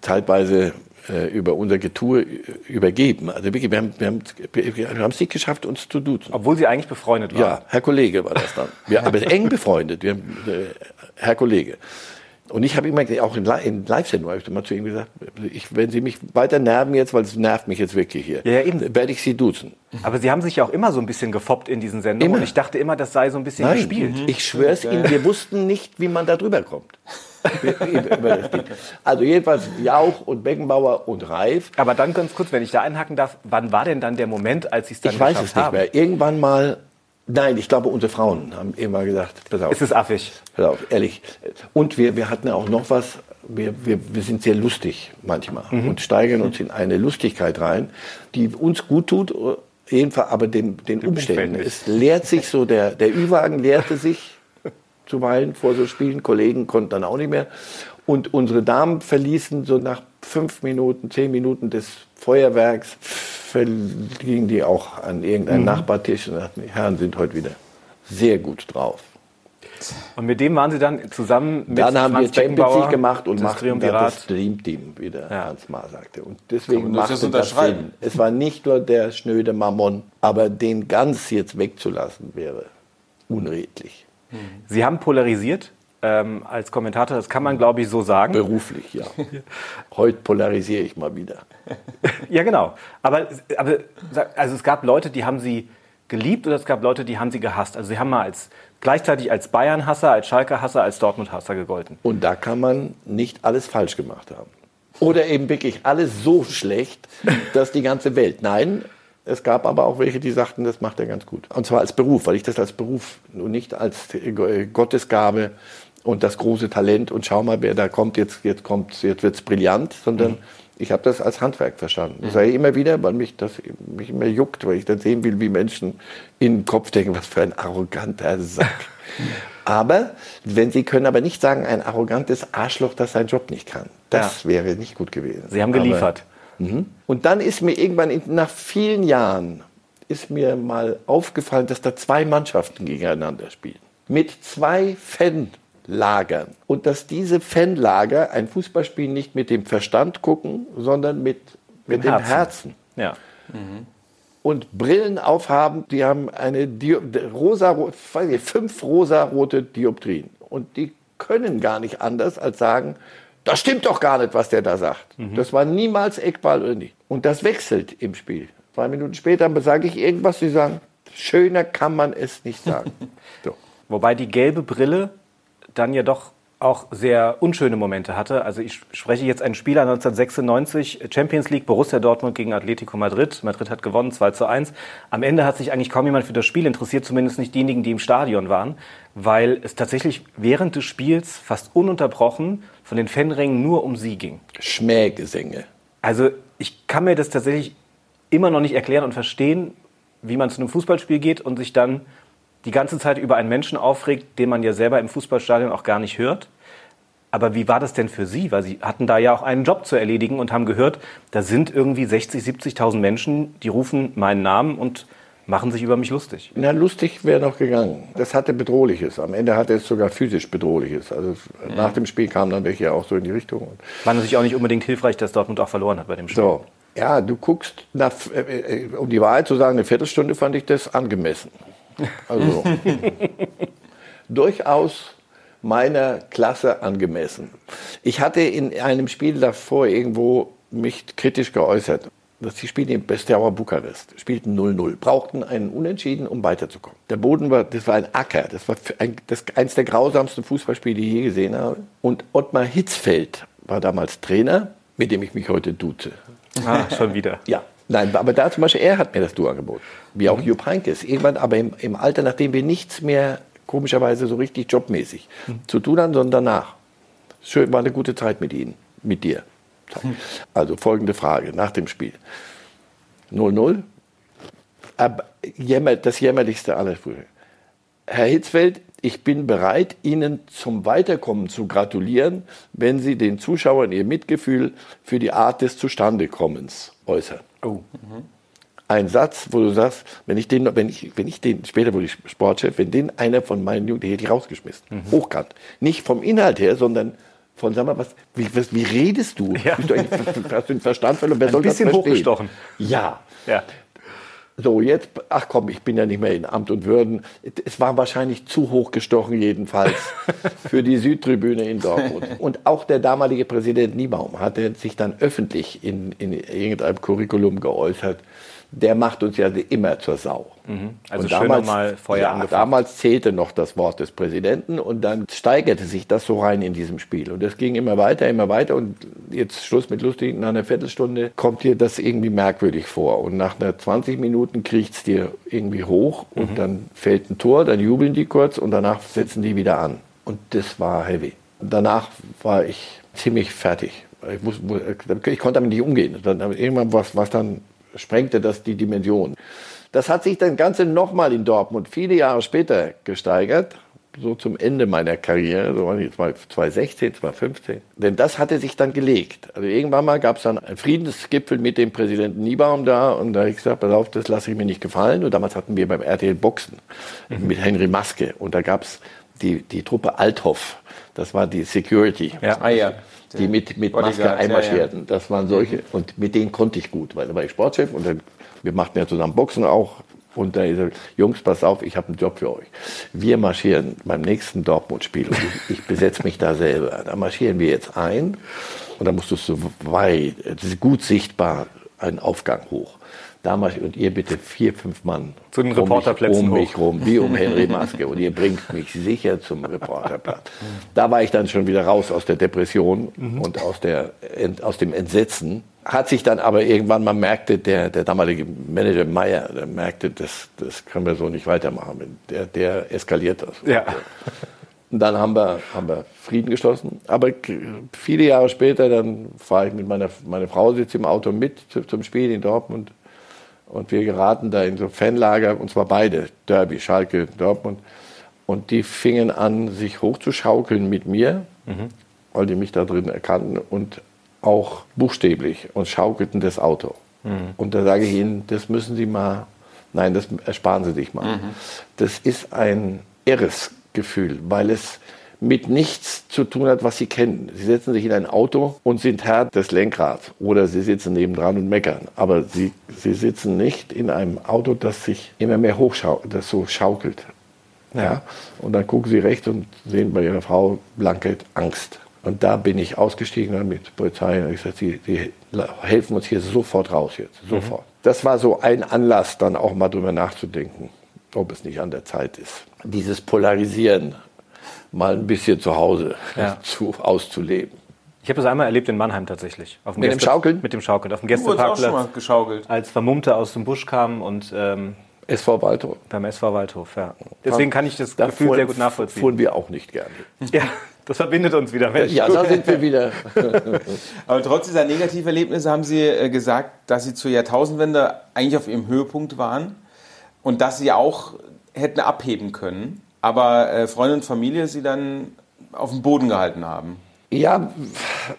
teilweise äh, über unser Getue übergeben. Also wirklich, wir haben, wir, haben, wir haben es nicht geschafft, uns zu duzen. Obwohl Sie eigentlich befreundet waren? Ja, Herr Kollege war das dann. Wir, aber eng befreundet, wir, äh, Herr Kollege. Und ich habe immer, auch in, in Live-Sendungen, habe ich immer zu ihm gesagt, ich, wenn Sie mich weiter nerven jetzt, weil es nervt mich jetzt wirklich hier, ja, ja, werde ich Sie duzen. Aber Sie haben sich ja auch immer so ein bisschen gefoppt in diesen Sendungen. Immer. Und ich dachte immer, das sei so ein bisschen Nein, gespielt. Ich schwöre es Ihnen, wir wussten nicht, wie man da drüber kommt. also jedenfalls Jauch und Beckenbauer und Reif. Aber dann ganz kurz, wenn ich da einhaken darf, wann war denn dann der Moment, als Sie es dann ich geschafft haben? Ich weiß es nicht mehr. Irgendwann mal Nein, ich glaube, unsere Frauen haben immer gesagt, pass auf. Es ist affig. Pass auf, ehrlich. Und wir, wir hatten auch noch was, wir, wir, wir sind sehr lustig manchmal mhm. und steigern uns in eine Lustigkeit rein, die uns gut tut, jedenfalls aber den, den Umständen. Es leert sich so, der, der Ü-Wagen leerte sich zuweilen vor so Spielen. Kollegen konnten dann auch nicht mehr. Und unsere Damen verließen so nach fünf Minuten, zehn Minuten des Feuerwerks, gingen die auch an irgendeinen mhm. Nachbartisch und sagten, die Herren sind heute wieder sehr gut drauf. Und mit dem waren Sie dann zusammen mit Dann haben Franz wir Champions League gemacht und machten dann das Dream Team, wie der ja. Hans Ma sagte. Und deswegen machte das, das Sinn. Es war nicht nur der schnöde Mammon, aber den ganz jetzt wegzulassen wäre unredlich. Sie haben polarisiert ähm, als Kommentator, das kann man, glaube ich, so sagen. Beruflich, ja. Heute polarisiere ich mal wieder. ja, genau. Aber, aber also es gab Leute, die haben Sie geliebt oder es gab Leute, die haben Sie gehasst. Also Sie haben mal als, gleichzeitig als Bayern-Hasser, als Schalke-Hasser, als Dortmund-Hasser gegolten. Und da kann man nicht alles falsch gemacht haben. Oder eben wirklich alles so schlecht, dass die ganze Welt. Nein, es gab aber auch welche, die sagten, das macht er ganz gut. Und zwar als Beruf, weil ich das als Beruf und nicht als Gottesgabe und das große Talent und schau mal, wer da kommt, jetzt, jetzt kommt, jetzt wird's brillant, sondern mhm. ich habe das als Handwerk verstanden. Das sage ich immer wieder, weil mich das mich immer juckt, weil ich dann sehen will, wie Menschen in den Kopf denken, was für ein arroganter Sack. aber wenn sie können aber nicht sagen, ein arrogantes Arschloch, das seinen Job nicht kann. Das ja. wäre nicht gut gewesen. Sie haben geliefert. Mhm. Und dann ist mir irgendwann nach vielen Jahren ist mir mal aufgefallen, dass da zwei Mannschaften gegeneinander spielen. Mit zwei Fanlagern. Und dass diese Fanlager ein Fußballspiel nicht mit dem Verstand gucken, sondern mit, mit dem Herzen. Herzen. Ja. Mhm. Und Brillen aufhaben, die haben eine Dio rosa, fünf rosarote Dioptrien. Und die können gar nicht anders als sagen, das stimmt doch gar nicht, was der da sagt. Das war niemals Eckball oder nicht. Und das wechselt im Spiel. Zwei Minuten später sage ich irgendwas, sie sagen, schöner kann man es nicht sagen. So. Wobei die gelbe Brille dann ja doch auch sehr unschöne Momente hatte. Also ich spreche jetzt einen Spieler 1996, Champions League, Borussia Dortmund gegen Atletico Madrid. Madrid hat gewonnen, 2 zu 1. Am Ende hat sich eigentlich kaum jemand für das Spiel interessiert, zumindest nicht diejenigen, die im Stadion waren, weil es tatsächlich während des Spiels fast ununterbrochen von den Fanrängen nur um sie ging. Schmähgesänge. Also ich kann mir das tatsächlich immer noch nicht erklären und verstehen, wie man zu einem Fußballspiel geht und sich dann die ganze Zeit über einen Menschen aufregt, den man ja selber im Fußballstadion auch gar nicht hört. Aber wie war das denn für Sie? Weil Sie hatten da ja auch einen Job zu erledigen und haben gehört, da sind irgendwie 60, 70.000 Menschen, die rufen meinen Namen und machen sich über mich lustig. Na, lustig wäre noch gegangen. Das hatte Bedrohliches. Am Ende hatte es sogar physisch Bedrohliches. Also nach dem Spiel kamen dann welche auch so in die Richtung. War natürlich auch nicht unbedingt hilfreich, dass Dortmund auch verloren hat bei dem Spiel. So, ja, du guckst, nach, äh, äh, um die Wahrheit zu sagen, eine Viertelstunde fand ich das angemessen. Also durchaus meiner Klasse angemessen. Ich hatte in einem Spiel davor irgendwo mich kritisch geäußert. dass Sie spielten in Besteaua Bukarest, spielten 0-0, brauchten einen Unentschieden, um weiterzukommen. Der Boden war, das war ein Acker, das war ein, das, eins der grausamsten Fußballspiele, die ich je gesehen habe. Und Ottmar Hitzfeld war damals Trainer, mit dem ich mich heute duze. Ah, schon wieder. Ja, nein, aber da zum Beispiel, er hat mir das Du angeboten. Wie auch Jupp Heynckes. Irgendwann aber im, im Alter, nachdem wir nichts mehr, komischerweise so richtig jobmäßig zu tun haben, sondern danach. Schön, war eine gute Zeit mit Ihnen, mit dir. Also folgende Frage nach dem Spiel. 0-0. Aber jämmer, das jämmerlichste aller Frühe. Herr Hitzfeld, ich bin bereit, Ihnen zum Weiterkommen zu gratulieren, wenn Sie den Zuschauern Ihr Mitgefühl für die Art des Zustandekommens äußern. Oh. Ein Satz, wo du sagst, wenn ich den, wenn ich, wenn ich den, später wurde ich Sportchef, wenn den einer von meinen Jungen, den hätte ich rausgeschmissen. Hochkant. Nicht vom Inhalt her, sondern von, sag mal, was, wie, was, wie redest du? Ja. Bist du hast du den Verstand verloren? Wer Ein soll das bisschen verstehen? hochgestochen. Ja. Ja. So, jetzt, ach komm, ich bin ja nicht mehr in Amt und Würden. Es war wahrscheinlich zu hochgestochen jedenfalls für die Südtribüne in Dortmund. Und auch der damalige Präsident Niebaum hatte sich dann öffentlich in, in irgendeinem Curriculum geäußert. Der macht uns ja immer zur Sau. Also Und schön nochmal Feuer ja, angefangen. damals zählte noch das Wort des Präsidenten und dann steigerte sich das so rein in diesem Spiel. Und das ging immer weiter, immer weiter und jetzt Schluss mit lustig, nach einer Viertelstunde kommt dir das irgendwie merkwürdig vor. Und nach einer 20 Minuten kriecht es dir irgendwie hoch und dann fällt ein Tor, dann jubeln die kurz und danach setzen die wieder an. Und das war heavy. Danach war ich ziemlich fertig. Ich, muss, ich konnte damit nicht umgehen. Dann, irgendwann was, was dann sprengte das die Dimension. Das hat sich dann Ganze nochmal in Dortmund viele Jahre später gesteigert, so zum Ende meiner Karriere, so war ich 2016, 2015. Denn das hatte sich dann gelegt. Also irgendwann mal gab es dann einen Friedensgipfel mit dem Präsidenten Niebaum da und da habe ich gesagt, pass auf, das lasse ich mir nicht gefallen. Und damals hatten wir beim RTL Boxen mit Henry Maske und da gab es die, die Truppe Althoff, das war die Security Ja. Ah ja. die mit, mit Maske einmarschierten. Das waren solche. Und mit denen konnte ich gut, weil da war ich Sportchef und dann, wir machten ja zusammen Boxen auch. Und da ist er, Jungs, pass auf, ich habe einen Job für euch. Wir marschieren beim nächsten Dortmund-Spiel und ich, ich besetze mich da selber. Da marschieren wir jetzt ein und da musst du so weit, gut sichtbar, einen Aufgang hoch. Da marsch- und ihr bitte vier, fünf Mann Zu den um mich- Reporterplätzen um mich rum, wie um Henry Maske. Und ihr bringt mich sicher zum Reporterplatz. Da war ich dann schon wieder raus aus der Depression und aus, der, aus dem Entsetzen. Hat sich dann aber irgendwann, man merkte, der, der damalige Manager Meyer, der merkte, das, das können wir so nicht weitermachen. Der, der eskaliert das. Ja. Und dann haben wir, haben wir Frieden geschlossen. Aber viele Jahre später, dann fahre ich mit meiner meine Frau sitzt im Auto mit zu, zum Spiel in Dortmund. Und wir geraten da in so Fanlager, und zwar beide, Derby, Schalke, Dortmund. Und die fingen an, sich hochzuschaukeln mit mir, weil die mich da drin erkannten und auch buchstäblich und schaukelten das Auto. Und da sage ich ihnen, das müssen Sie mal, nein, das ersparen Sie sich mal. Das ist ein irres Gefühl, weil es mit nichts zu tun hat, was Sie kennen. Sie setzen sich in ein Auto und sind Herr des Lenkrads oder Sie sitzen nebendran und meckern. Aber Sie, Sie sitzen nicht in einem Auto, das sich immer mehr hochschaukelt, das so schaukelt. Ja. Und dann gucken Sie rechts und sehen bei Ihrer Frau blanke Angst. Und da bin ich ausgestiegen dann mit der Polizei und ich gesagt, sie, sie helfen uns hier sofort raus jetzt, sofort. Mhm. Das war so ein Anlass, dann auch mal drüber nachzudenken, ob es nicht an der Zeit ist, dieses Polarisieren mal ein bisschen zu Hause ja. zu, auszuleben. Ich habe das einmal erlebt in Mannheim tatsächlich. Auf dem mit Gäste, dem Schaukeln? Mit dem Schaukeln. Auf dem Gästeparkplatz. Du auch schon mal geschaukelt. Als Vermummte aus dem Busch kamen und ähm, SV Waldhof. Beim SV Waldhof, ja. Deswegen kann ich das da Gefühl sehr gut nachvollziehen. Fuhren wir auch nicht gerne. Ja, das verbindet uns wieder. Mensch. Ja, da sind wir wieder. Aber trotz dieser Negativerlebnisse haben Sie äh, gesagt, dass Sie zur Jahrtausendwende eigentlich auf Ihrem Höhepunkt waren und dass Sie auch hätten abheben können, aber äh, Freunde und Familie Sie dann auf dem Boden gehalten haben. Ja,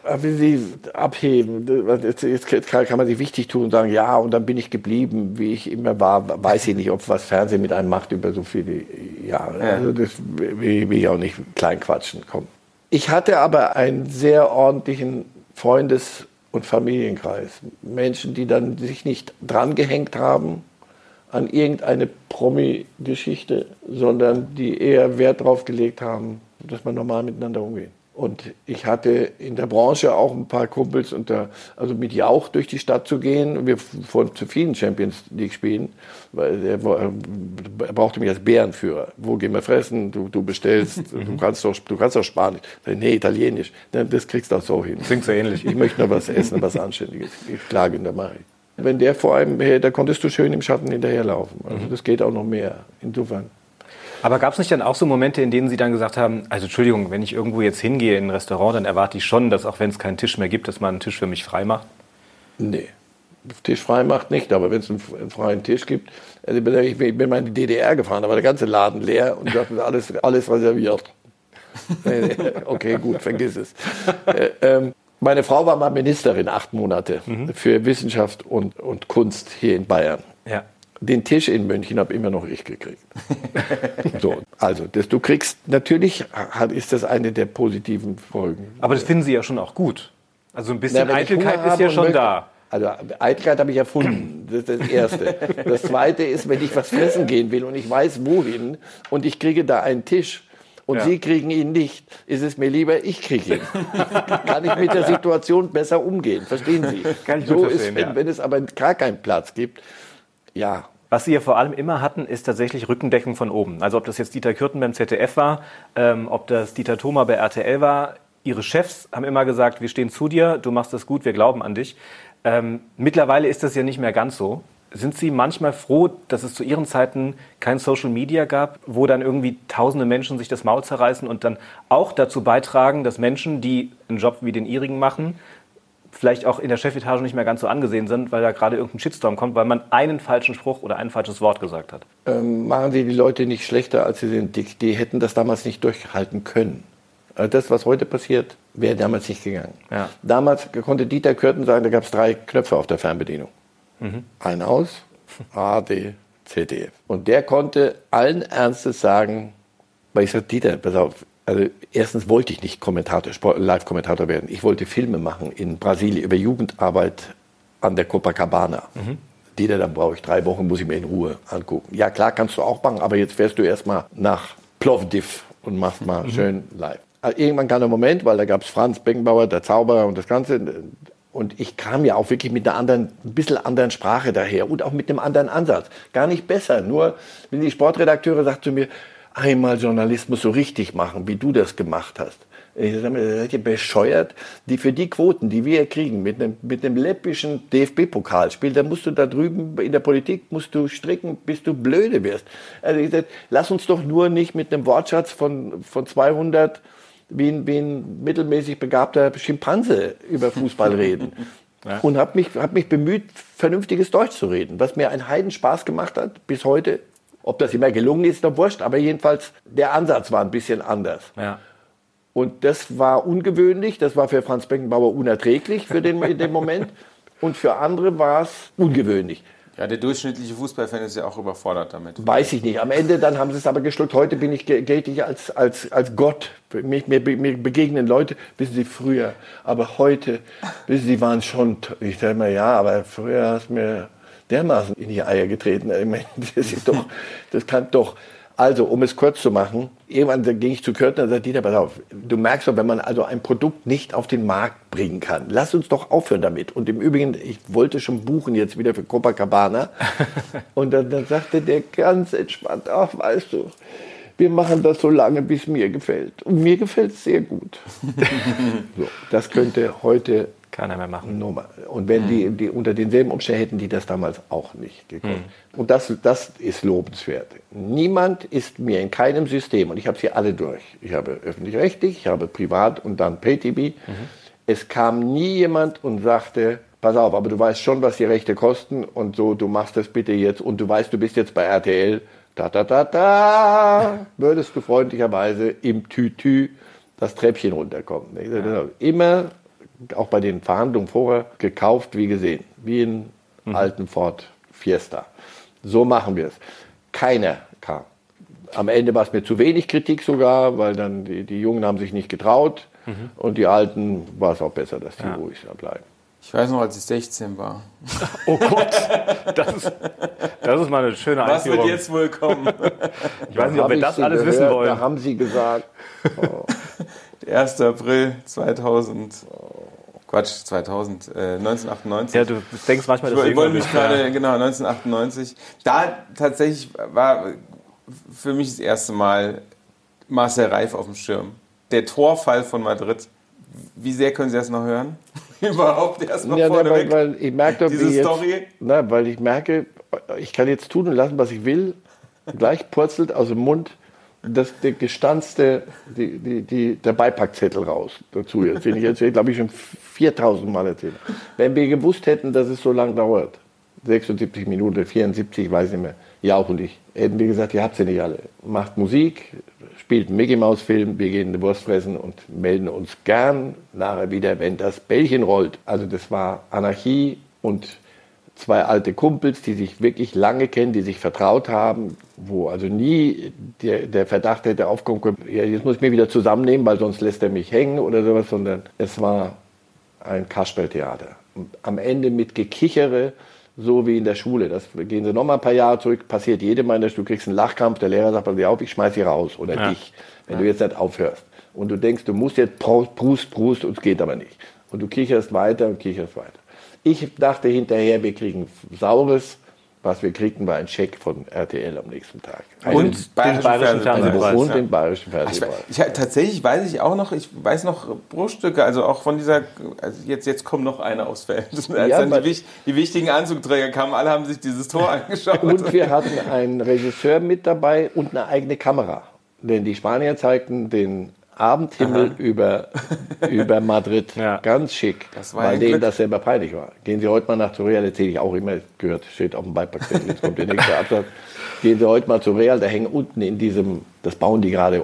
wenn Sie abheben, jetzt kann man sich wichtig tun und sagen, ja, und dann bin ich geblieben, wie ich immer war, weiß ich nicht, ob was Fernsehen mit einem macht über so viele Jahre. Ja. Also das will ich auch nicht klein quatschen. Komm. Ich hatte aber einen sehr ordentlichen Freundes- und Familienkreis. Menschen, die dann sich nicht drangehängt haben an irgendeine Promi-Geschichte, sondern die eher Wert darauf gelegt haben, dass man normal miteinander umgeht. Und ich hatte in der Branche auch ein paar Kumpels, unter, also mit Jauch durch die Stadt zu gehen. Wir von zu vielen Champions League spielen, weil er, er brauchte mich als Bärenführer. Wo gehen wir fressen? Du, du bestellst, du kannst doch, du kannst doch Spanisch. Nee, Italienisch. Das kriegst du auch so hin. Klingt so ähnlich. Ich möchte noch was essen, was Anständiges. Ich klage, da mache ich. Wenn der vor allem, da konntest du schön im Schatten hinterherlaufen. Also das geht auch noch mehr. Insofern. Aber gab es nicht dann auch so Momente, in denen Sie dann gesagt haben, also Entschuldigung, wenn ich irgendwo jetzt hingehe in ein Restaurant, dann erwarte ich schon, dass auch wenn es keinen Tisch mehr gibt, dass man einen Tisch für mich frei macht? Nee. Tisch frei macht nicht, aber wenn es einen, einen, freien Tisch gibt, also ich, bin, mal in die DDR gefahren, da war der ganze Laden leer und da alles, alles reserviert. okay, gut, vergiss es. Äh, ähm, meine Frau war mal Ministerin acht Monate mhm. für Wissenschaft und, und Kunst hier in Bayern. Ja. Den Tisch in München habe immer noch ich gekriegt. so, also das, du kriegst natürlich ist das eine der positiven Folgen. Aber das finden Sie ja schon auch gut. Also ein bisschen Na, Eitelkeit ist ja schon da. Also Eitelkeit habe ich erfunden. Das ist das Erste. Das Zweite ist, wenn ich was fressen gehen will und ich weiß wohin und ich kriege da einen Tisch und ja. Sie kriegen ihn nicht, ist es mir lieber, ich kriege ihn. Kann ich mit der Situation besser umgehen. Verstehen Sie? Kann ich so ist, wenn, ja. wenn es aber gar keinen Platz gibt, ja. Was sie ja vor allem immer hatten, ist tatsächlich Rückendeckung von oben. Also ob das jetzt Dieter Kürten beim ZDF war, ähm, ob das Dieter Thoma bei RTL war. Ihre Chefs haben immer gesagt, wir stehen zu dir, du machst das gut, wir glauben an dich. Ähm, mittlerweile ist das ja nicht mehr ganz so. Sind Sie manchmal froh, dass es zu Ihren Zeiten kein Social Media gab, wo dann irgendwie tausende Menschen sich das Maul zerreißen und dann auch dazu beitragen, dass Menschen, die einen Job wie den Ihrigen machen, vielleicht auch in der Chefetage nicht mehr ganz so angesehen sind, weil da gerade irgendein Shitstorm kommt, weil man einen falschen Spruch oder ein falsches Wort gesagt hat. Ähm, machen Sie die Leute nicht schlechter, als sie sind. Die, die hätten das damals nicht durchhalten können. Also das, was heute passiert, wäre damals nicht gegangen. Ja. Damals konnte Dieter Kürten sagen, da gab es drei Knöpfe auf der Fernbedienung. Mhm. Ein aus, A, D, C, D. Und der konnte allen Ernstes sagen, weil ich sage, Dieter, pass auf, also erstens wollte ich nicht Kommentator, Live-Kommentator werden. Ich wollte Filme machen in Brasilien über Jugendarbeit an der Copacabana. Mhm. Die dann brauche ich drei Wochen, muss ich mir in Ruhe angucken. Ja, klar, kannst du auch machen, aber jetzt fährst du erstmal nach Plovdiv und machst mal mhm. schön live. Also irgendwann kam der Moment, weil da gab es Franz Beckenbauer, der Zauberer und das Ganze. Und ich kam ja auch wirklich mit einer anderen, ein bisschen anderen Sprache daher und auch mit einem anderen Ansatz. Gar nicht besser. Nur, wenn die Sportredakteure sagt zu mir, einmal Journalismus so richtig machen, wie du das gemacht hast. Ich sage, seid ihr bescheuert? Die für die Quoten, die wir kriegen, mit einem, mit einem läppischen DFB-Pokalspiel, da musst du da drüben in der Politik, musst du stricken, bis du blöde wirst. Also ich sage, lass uns doch nur nicht mit einem Wortschatz von, von 200 wie ein, wie ein mittelmäßig begabter Schimpanse über Fußball reden. Ja. Und habe mich, hab mich bemüht, vernünftiges Deutsch zu reden, was mir einen Heiden Spaß gemacht hat, bis heute. Ob das immer gelungen ist, ist doch wurscht, aber jedenfalls der Ansatz war ein bisschen anders. Ja. Und das war ungewöhnlich, das war für Franz Beckenbauer unerträglich für den, in dem Moment und für andere war es ungewöhnlich. Ja, der durchschnittliche Fußballfan ist ja auch überfordert damit. Weiß ich nicht. Am Ende dann haben sie es aber geschluckt. Heute bin ich, gelte ich als, als, als Gott. Mir, mir, mir begegnen Leute, wissen Sie, früher. Aber heute, wissen Sie, waren schon, ich sage mal, ja, aber früher hast du mir dermaßen in die Eier getreten. Ich meine, das, ist doch, das kann doch Also, um es kurz zu machen, irgendwann ging ich zu Kürtner und sagte, Dieter, pass auf, du merkst doch, wenn man also ein Produkt nicht auf den Markt bringen kann, lass uns doch aufhören damit. Und im Übrigen, ich wollte schon buchen jetzt wieder für Copacabana. und dann, dann sagte der ganz entspannt, ach, weißt du, wir machen das so lange, bis mir gefällt. Und mir gefällt es sehr gut. so, das könnte heute keiner mehr machen. Und wenn die, die unter denselben Umständen hätten die das damals auch nicht gekonnt. Und das, das ist lobenswert. Niemand ist mir in keinem System, und ich habe sie alle durch. Ich habe öffentlich-rechtlich, ich habe privat und dann Pay-TV. Es kam nie jemand und sagte, pass auf, aber du weißt schon, was die Rechte kosten und so, du machst das bitte jetzt und du weißt, du bist jetzt bei RTL, da, da, da, da, würdest du freundlicherweise im Tütü das Treppchen runterkommen. Immer, auch bei den Verhandlungen vorher, gekauft wie gesehen, wie in alten Ford Fiesta. So machen wir es. Keiner kam. Am Ende war es mir zu wenig Kritik sogar, weil dann die, die Jungen haben sich nicht getraut und die Alten war es auch besser, dass die Ja. ruhig bleiben. Ich weiß noch, als ich 16 war. Oh Gott, das ist, das ist mal eine schöne Was wird Einführung. jetzt wohl kommen? Ich weiß nicht, ob wir das sie alles wissen gehört, wollen. Da haben sie gesagt, 1. April 2000. Quatsch, 2000, äh, 1998. Ja, du denkst manchmal, Ich dass woll- wollte mich bist, ja. gerade, genau, 1998. Da tatsächlich war für mich das erste Mal Marcel Reif auf dem Schirm. Der Torfall von Madrid. Wie sehr können Sie das noch hören? Überhaupt erstmal Ja, ne, weil, vorneweg. weil ich merke, doch, Diese jetzt, Story? Na, weil ich merke, ich kann jetzt tun und lassen, was ich will. Gleich purzelt aus dem Mund das, der gestanzte, die, die, die, der Beipackzettel raus dazu. Jetzt, den ich jetzt, glaube ich, schon 4000 Mal erzählt. Wenn wir gewusst hätten, dass es so lange dauert, 76 Minuten, 74, weiß nicht mehr, ja auch und ich, hätten wir gesagt, ihr habt sie nicht alle. Macht Musik, spielt einen Mickey Maus Film, wir gehen eine Wurst fressen und melden uns gern nachher wieder, wenn das Bällchen rollt. Also das war Anarchie und zwei alte Kumpels, die sich wirklich lange kennen, die sich vertraut haben, wo also nie der, der Verdacht hätte aufkommen können, ja, jetzt muss ich mich wieder zusammennehmen, weil sonst lässt er mich hängen oder sowas, sondern es war ein Kasperltheater. Am Ende mit Gekichere, so wie in der Schule. Das gehen Sie noch mal ein paar Jahre zurück, passiert jedem mal in der Schule, du kriegst einen Lachkampf, der Lehrer sagt, pass auf, ich schmeiß Sie raus oder Ja. dich, wenn du jetzt nicht aufhörst. Und du denkst, du musst jetzt Prust, Prust, und es geht aber nicht. Und du kicherst weiter und kicherst weiter. Ich dachte hinterher, wir kriegen Saures. Was wir kriegten, war ein Scheck von RTL am nächsten Tag. Und den bayerischen Fernsehpreis. Fernsehpreis. und den bayerischen Ich, wei- Fernsehpreis. ich, tatsächlich weiß ich auch noch, ich weiß noch Bruchstücke, also auch von dieser, also jetzt, jetzt kommt noch einer aufs Feld. Ja, die, die wichtigen Anzugträger kamen, alle haben sich dieses Tor angeschaut. Und wir hatten einen Regisseur mit dabei und eine eigene Kamera. Denn die Spanier zeigten den Abendhimmel über, über Madrid. Ja. Ganz schick, Das war weil denen Glück. das selber peinlich war. Gehen Sie heute mal nach Real, erzähle ich auch immer, gehört, steht auf dem Beipackzettel, jetzt kommt der nächste Absatz. Gehen Sie heute mal zu Real, da hängen unten in diesem, das bauen die gerade,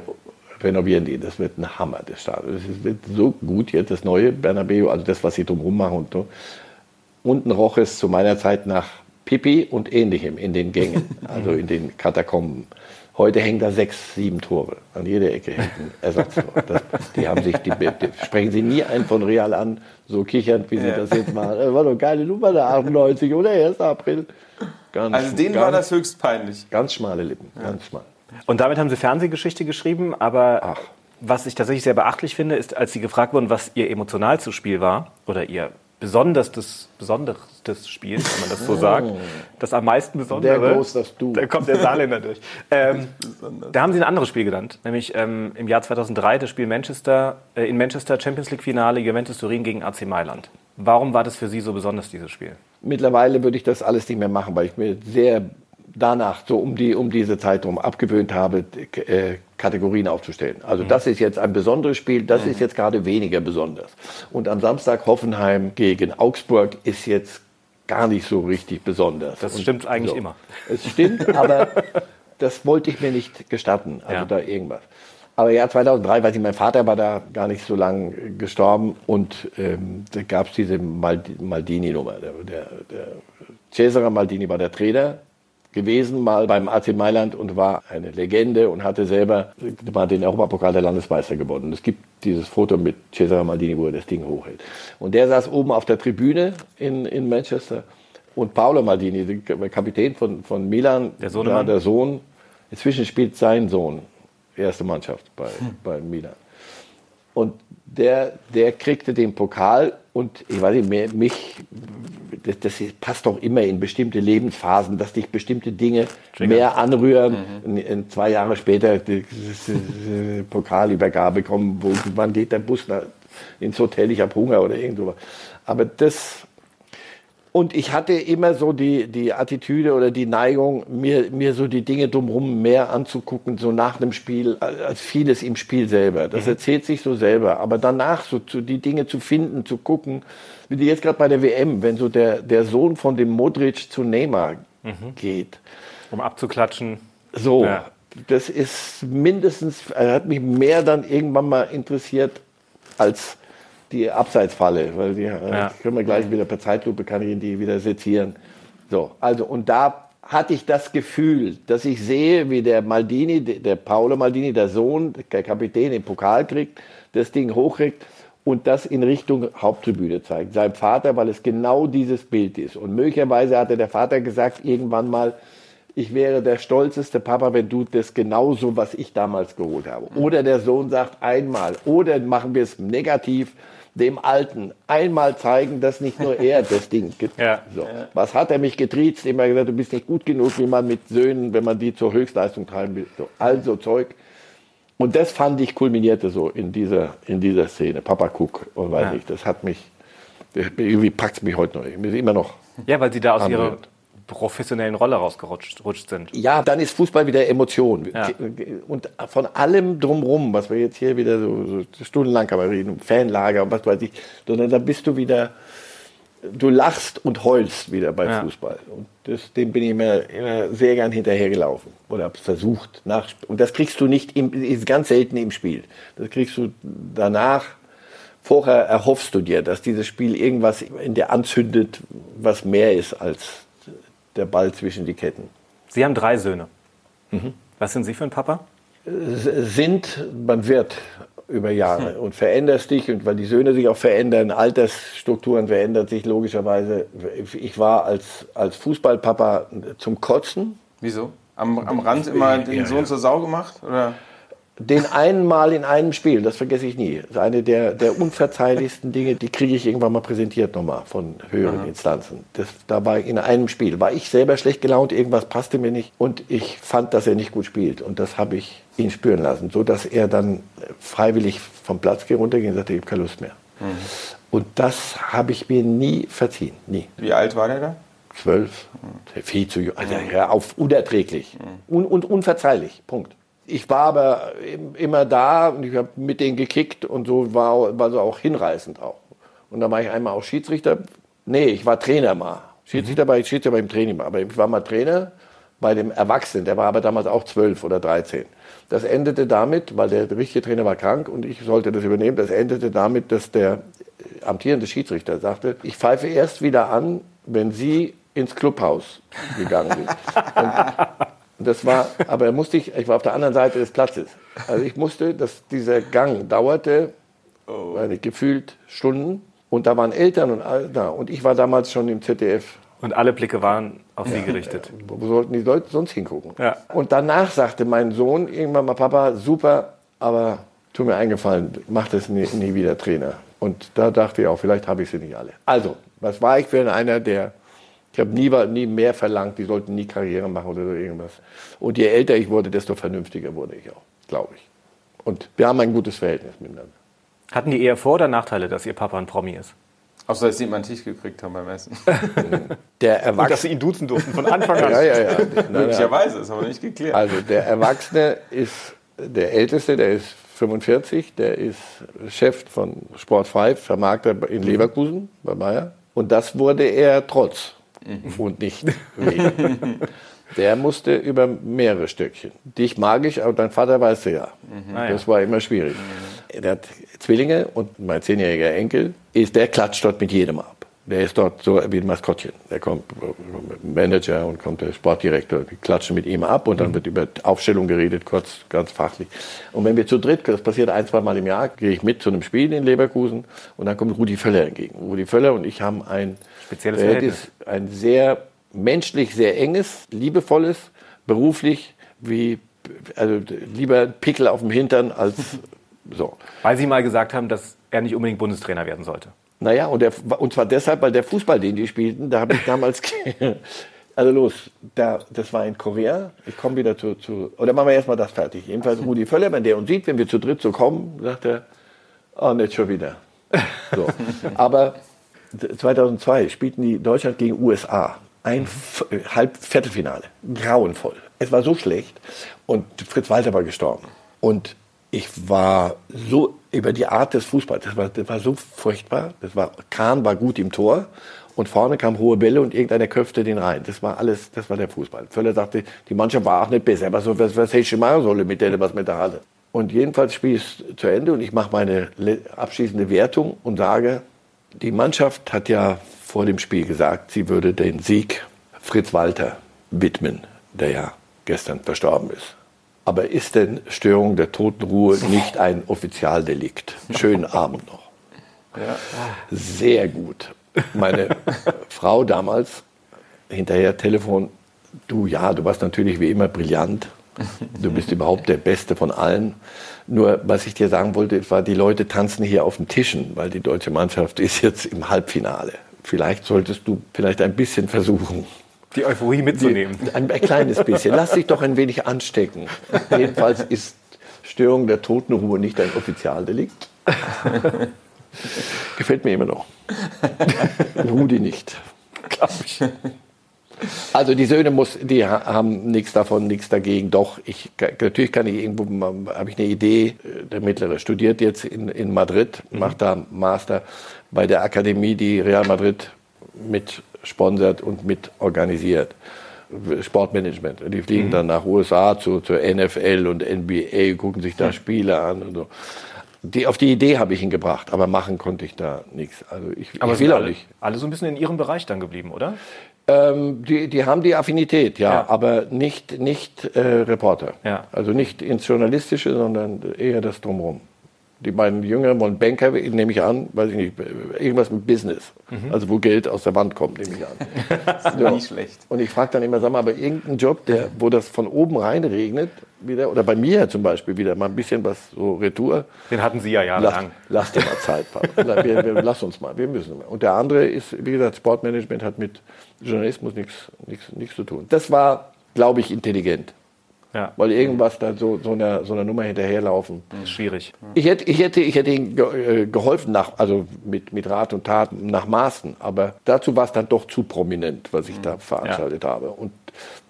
renovieren die, das wird ein Hammer, das Stadion. Das wird so gut jetzt, das neue Bernabeu, also das, was sie drumherum machen und so. Unten roch es zu meiner Zeit nach Pipi und ähnlichem in den Gängen, also in den Katakomben. Heute hängen da sechs, sieben Tore. An jeder Ecke hängt ein Ersatztor. Das, die haben sich, die, die sprechen sie nie einen von Real an, so kichernd, wie sie Ja. das jetzt machen. Das war doch eine geile Nummer, der 98 oder 1. April. Ganz, Also denen ganz, war das höchst peinlich. Ganz schmale Lippen, ganz schmal. Und damit haben sie Fernsehgeschichte geschrieben, aber Ach. was ich tatsächlich sehr beachtlich finde, ist, als sie gefragt wurden, was ihr emotionalstes Spiel war oder ihr besonderstes, besonderstes Spiel, wenn man das so sagt, das am meisten besondere. Der groß, das du. Da kommt der Saarländer durch. Ähm, da haben sie ein anderes Spiel genannt, nämlich ähm, im Jahr 2003 das Spiel Manchester, äh, in Manchester Champions League Finale Juventus Turin gegen AC Mailand. Warum war das für Sie so besonders, dieses Spiel? Mittlerweile würde ich das alles nicht mehr machen, weil ich mir sehr danach so um, die, um diese Zeit herum abgewöhnt habe, äh, Kategorien aufzustellen. Also das ist jetzt ein besonderes Spiel, das ist jetzt gerade weniger besonders. Und am Samstag Hoffenheim gegen Augsburg ist jetzt gar nicht so richtig besonders. Das Und stimmt eigentlich immer. Es stimmt, aber das wollte ich mir nicht gestatten, also Ja. da irgendwas. Aber ja, 2003, weiß ich, mein Vater war da gar nicht so lang äh, gestorben und ähm, da gab es diese Mald Maldini-Nummer. Der, der, der Cesare Maldini war der Trainer gewesen, mal beim AC Mailand und war eine Legende und hatte selber mal den Europapokal der Landesmeister gewonnen. Es gibt dieses Foto mit Cesare Maldini, wo er das Ding hochhält. Und der saß oben auf der Tribüne in, in Manchester und Paolo Maldini, der Kapitän von, von Milan, Der Sohnemann? der Sohn, Inzwischen spielt sein Sohn erste Mannschaft bei, bei Milan. Und der, der kriegte den Pokal und ich weiß nicht, mich, das, das passt doch immer in bestimmte Lebensphasen, dass dich bestimmte Dinge mehr anrühren. Mhm. Und, zwei Jahre später die, Pokalübergabe kommen, wo, wann geht der Bus nach, ins Hotel, ich habe Hunger oder irgend Aber das und ich hatte immer so die, die Attitüde oder die Neigung, mir, mir so die Dinge drumherum mehr anzugucken, so nach dem Spiel, als vieles im Spiel selber. Das mhm. erzählt sich so selber. Aber danach so zu, die Dinge zu finden, zu gucken, wie jetzt gerade bei der WM, wenn so der, der Sohn von dem Modric zu Neymar mhm. geht. Um abzuklatschen. So, ja. das ist mindestens, hat mich mehr dann irgendwann mal interessiert als die Abseitsfalle, weil die ja. können wir gleich wieder per Zeitlupe kann ich die wieder sezieren. So, also und da hatte ich das Gefühl, dass ich sehe, wie der Maldini, der Paolo Maldini, der Sohn, der Kapitän, den Pokal kriegt, das Ding hochkriegt und das in Richtung Haupttribüne zeigt. Sein Vater, weil es genau dieses Bild ist. Und möglicherweise hatte der Vater gesagt irgendwann mal, ich wäre der stolzeste Papa, wenn du das genauso, was ich damals geholt habe. Oder der Sohn sagt einmal, oder machen wir es negativ, dem Alten einmal zeigen, dass nicht nur er das Ding gibt. Ja. So. Was hat er mich getriezt? Immer gesagt, du bist nicht gut genug, wie man mit Söhnen, wenn man die zur Höchstleistung treiben will. So. Also Zeug. Und das fand ich kulminierte so in dieser, in dieser Szene. Papa Cook und weiß ja. ich, das hat mich, irgendwie packt es mich heute noch. Immer noch. Ja, weil sie da aus ihrer professionellen Rolle rausgerutscht sind. Ja, dann ist Fußball wieder Emotion. Ja. Und von allem drumrum, was wir jetzt hier wieder so, so stundenlang man reden, Fanlager und was weiß ich, sondern da bist du wieder, du lachst und heulst wieder bei ja. Fußball. Und das, dem bin ich immer, immer sehr gern hinterhergelaufen oder habe es versucht. Nach, und das kriegst du nicht, im, ist ganz selten im Spiel. Das kriegst du danach. Vorher erhoffst du dir, dass dieses Spiel irgendwas in dir anzündet, was mehr ist als der Ball zwischen die Ketten. Sie haben drei Söhne. Mhm. Was sind Sie für ein Papa? Sind, man wird über Jahre hm. und veränderst dich und weil die Söhne sich auch verändern, Altersstrukturen verändern sich logischerweise. Ich war als, als Fußballpapa zum Kotzen. Wieso? Am, am Rand immer den ja, Sohn ja. zur Sau gemacht? Oder? Den einen Mal in einem Spiel, das vergesse ich nie. Das ist eine der, der unverzeihlichsten Dinge, die kriege ich irgendwann mal präsentiert nochmal von höheren Aha. Instanzen. Das, da war in einem Spiel, war ich selber schlecht gelaunt, irgendwas passte mir nicht und ich fand, dass er nicht gut spielt und das habe ich ihn spüren lassen, so dass er dann freiwillig vom Platz runterging und sagte, ich habe keine Lust mehr. Mhm. Und das habe ich mir nie verziehen, nie. Wie alt war der da? Zwölf, mhm. viel zu jung, also, ja, auf unerträglich mhm. Un, und unverzeihlich, Punkt ich war aber immer da und ich habe mit denen gekickt und so war, war so auch hinreißend auch. Und dann war ich einmal auch Schiedsrichter. Nee, ich war Trainer mal. Schiedsrichter mhm. war ich Schiedsrichter beim Training mal. Aber ich war mal Trainer bei dem Erwachsenen. Der war aber damals auch zwölf oder dreizehn. Das endete damit, weil der richtige Trainer war krank und ich sollte das übernehmen. Das endete damit, dass der amtierende Schiedsrichter sagte, ich pfeife erst wieder an, wenn Sie ins Clubhaus gegangen sind. Und und das war, aber musste ich, ich war auf der anderen Seite des Platzes. Also ich musste, dass dieser Gang dauerte, oh. gefühlt Stunden. Und da waren Eltern und all da. Und ich war damals schon im ZDF. Und alle Blicke waren auf sie gerichtet. Wo sollten die Leute sonst hingucken? Ja. Und danach sagte mein Sohn irgendwann mal, Papa, super, aber tu mir eingefallen, mach das nie, nie wieder Trainer. Und da dachte ich auch, vielleicht habe ich sie nicht alle. Also, was war ich für einer, der ich habe nie, nie mehr verlangt, die sollten nie Karriere machen oder so irgendwas. Und je älter ich wurde, desto vernünftiger wurde ich auch, glaube ich. Und wir haben ein gutes Verhältnis miteinander. Hatten die eher Vor- oder Nachteile, dass Ihr Papa ein Promi ist? Außer, dass Sie immer einen Tisch gekriegt haben beim Essen. der Erwachsene. Und dass Sie ihn duzen durften von Anfang an. ja, ja, ja. Möglicherweise, ist aber nicht geklärt. Also, der Erwachsene ist der Älteste, der ist 45, der ist Chef von Sport 5, Vermarkter in Leverkusen bei Bayer. Und das wurde er trotz mhm. und nicht wegen. Der musste über mehrere Stückchen. Dich mag ich, aber dein Vater weißt du ja. Mhm. Ah, das war immer schwierig. Mhm. Der hat Zwillinge und mein zehnjähriger Enkel, ist, der klatscht dort mit jedem ab. Der ist dort so wie ein Maskottchen. Der kommt Manager und kommt der Sportdirektor, die klatschen mit ihm ab und dann wird über Aufstellung geredet, kurz, ganz fachlich. Und wenn wir zu dritt, das passiert ein, zwei Mal im Jahr, gehe ich mit zu einem Spiel in Leverkusen und dann kommt Rudi Völler entgegen. Rudi Völler und ich haben ein Spezielles Verhältnis. Ein sehr menschlich sehr enges, liebevolles, beruflich wie, also lieber Pickel auf dem Hintern als so. Weil Sie mal gesagt haben, dass er nicht unbedingt Bundestrainer werden sollte. Naja, und, der, und zwar deshalb, weil der Fußball, den die spielten, da habe ich damals. Also los, da, das war in Korea. Ich komme wieder zu, zu. Oder machen wir erstmal das fertig. Jedenfalls Rudi Völler, wenn der uns sieht, wenn wir zu dritt so kommen, sagt er, oh, nicht schon wieder. So. Aber 2002 spielten die Deutschland gegen USA. Ein Halbviertelfinale. Grauenvoll. Es war so schlecht. Und Fritz Walter war gestorben. Und ich war so über die Art des Fußballs, das war, das war so furchtbar. Das war, Kahn war gut im Tor und vorne kam hohe Bälle und irgendeiner köpfte den rein. Das war alles, das war der Fußball. Völler sagte, die Mannschaft war auch nicht besser, aber so, was, was hätte ich machen sollen mit denen, was mit der hatte. Und jedenfalls spiele ich zu Ende und ich mache meine abschließende Wertung und sage, die Mannschaft hat ja vor dem Spiel gesagt, sie würde den Sieg Fritz Walter widmen, der ja gestern verstorben ist. Aber ist denn Störung der Totenruhe nicht ein Offizialdelikt? Schönen Abend noch. Ja. Sehr gut meine Frau damals hinterher Telefon, du ja, du warst natürlich wie immer brillant. Du bist überhaupt der Beste von allen. Nur, was ich dir sagen wollte, war, die Leute tanzen hier auf den Tischen, weil die deutsche Mannschaft ist jetzt im Halbfinale. Vielleicht solltest du vielleicht ein bisschen versuchen. Die Euphorie mitzunehmen. Die, ein, ein, kleines bisschen. Lass dich doch ein wenig anstecken. Jedenfalls ist Störung der Totenruhe nicht ein Offizialdelikt. Gefällt mir immer noch. Rudi nicht. Glaube ich. Also die Söhne muss, die haben nichts davon, nichts dagegen. Doch, ich, natürlich kann ich irgendwo, habe ich eine Idee. Der Mittlere studiert jetzt in, in Madrid, macht da Master bei der Akademie, die Real Madrid mit sponsert und mit organisiert. Sportmanagement. Die fliegen mhm. dann nach USA zu, zur NFL und NBA, gucken sich da Spiele an und so die, auf die Idee habe ich ihn gebracht, aber machen konnte ich da nichts. Also ich, aber ich will auch alle, nicht. Alle so ein bisschen in ihrem Bereich dann geblieben, oder? Ähm, die, die haben die Affinität, ja, ja. aber nicht, nicht äh, Reporter. Ja. Also nicht ins Journalistische, sondern eher das Drumherum. Die beiden Jüngeren wollen Banker, nehme ich an, weiß ich nicht, irgendwas mit Business. Mhm. Also wo Geld aus der Wand kommt, nehme ich an. das ist ja. nicht schlecht. Und ich frage dann immer, sag mal, aber irgendein Job, der, wo das von oben rein regnet, wieder, oder bei mir zum Beispiel wieder mal ein bisschen was so Retour. Den hatten Sie ja jahrelang. Lass, lass dir mal Zeit, Papa. wir, wir, lass uns mal, wir müssen. Und der andere ist, wie gesagt, Sportmanagement hat mit Journalismus nichts zu tun. Das war, glaube ich, intelligent. Ja. Weil irgendwas da so, so, einer, so einer Nummer hinterherlaufen. Das ist schwierig. Ich hätte, ich hätte, ich hätte ihm äh, geholfen, nach, also mit, mit Rat und Tat nach Maßen. Aber dazu war es dann doch zu prominent, was ich da mhm. veranstaltet ja. habe. Und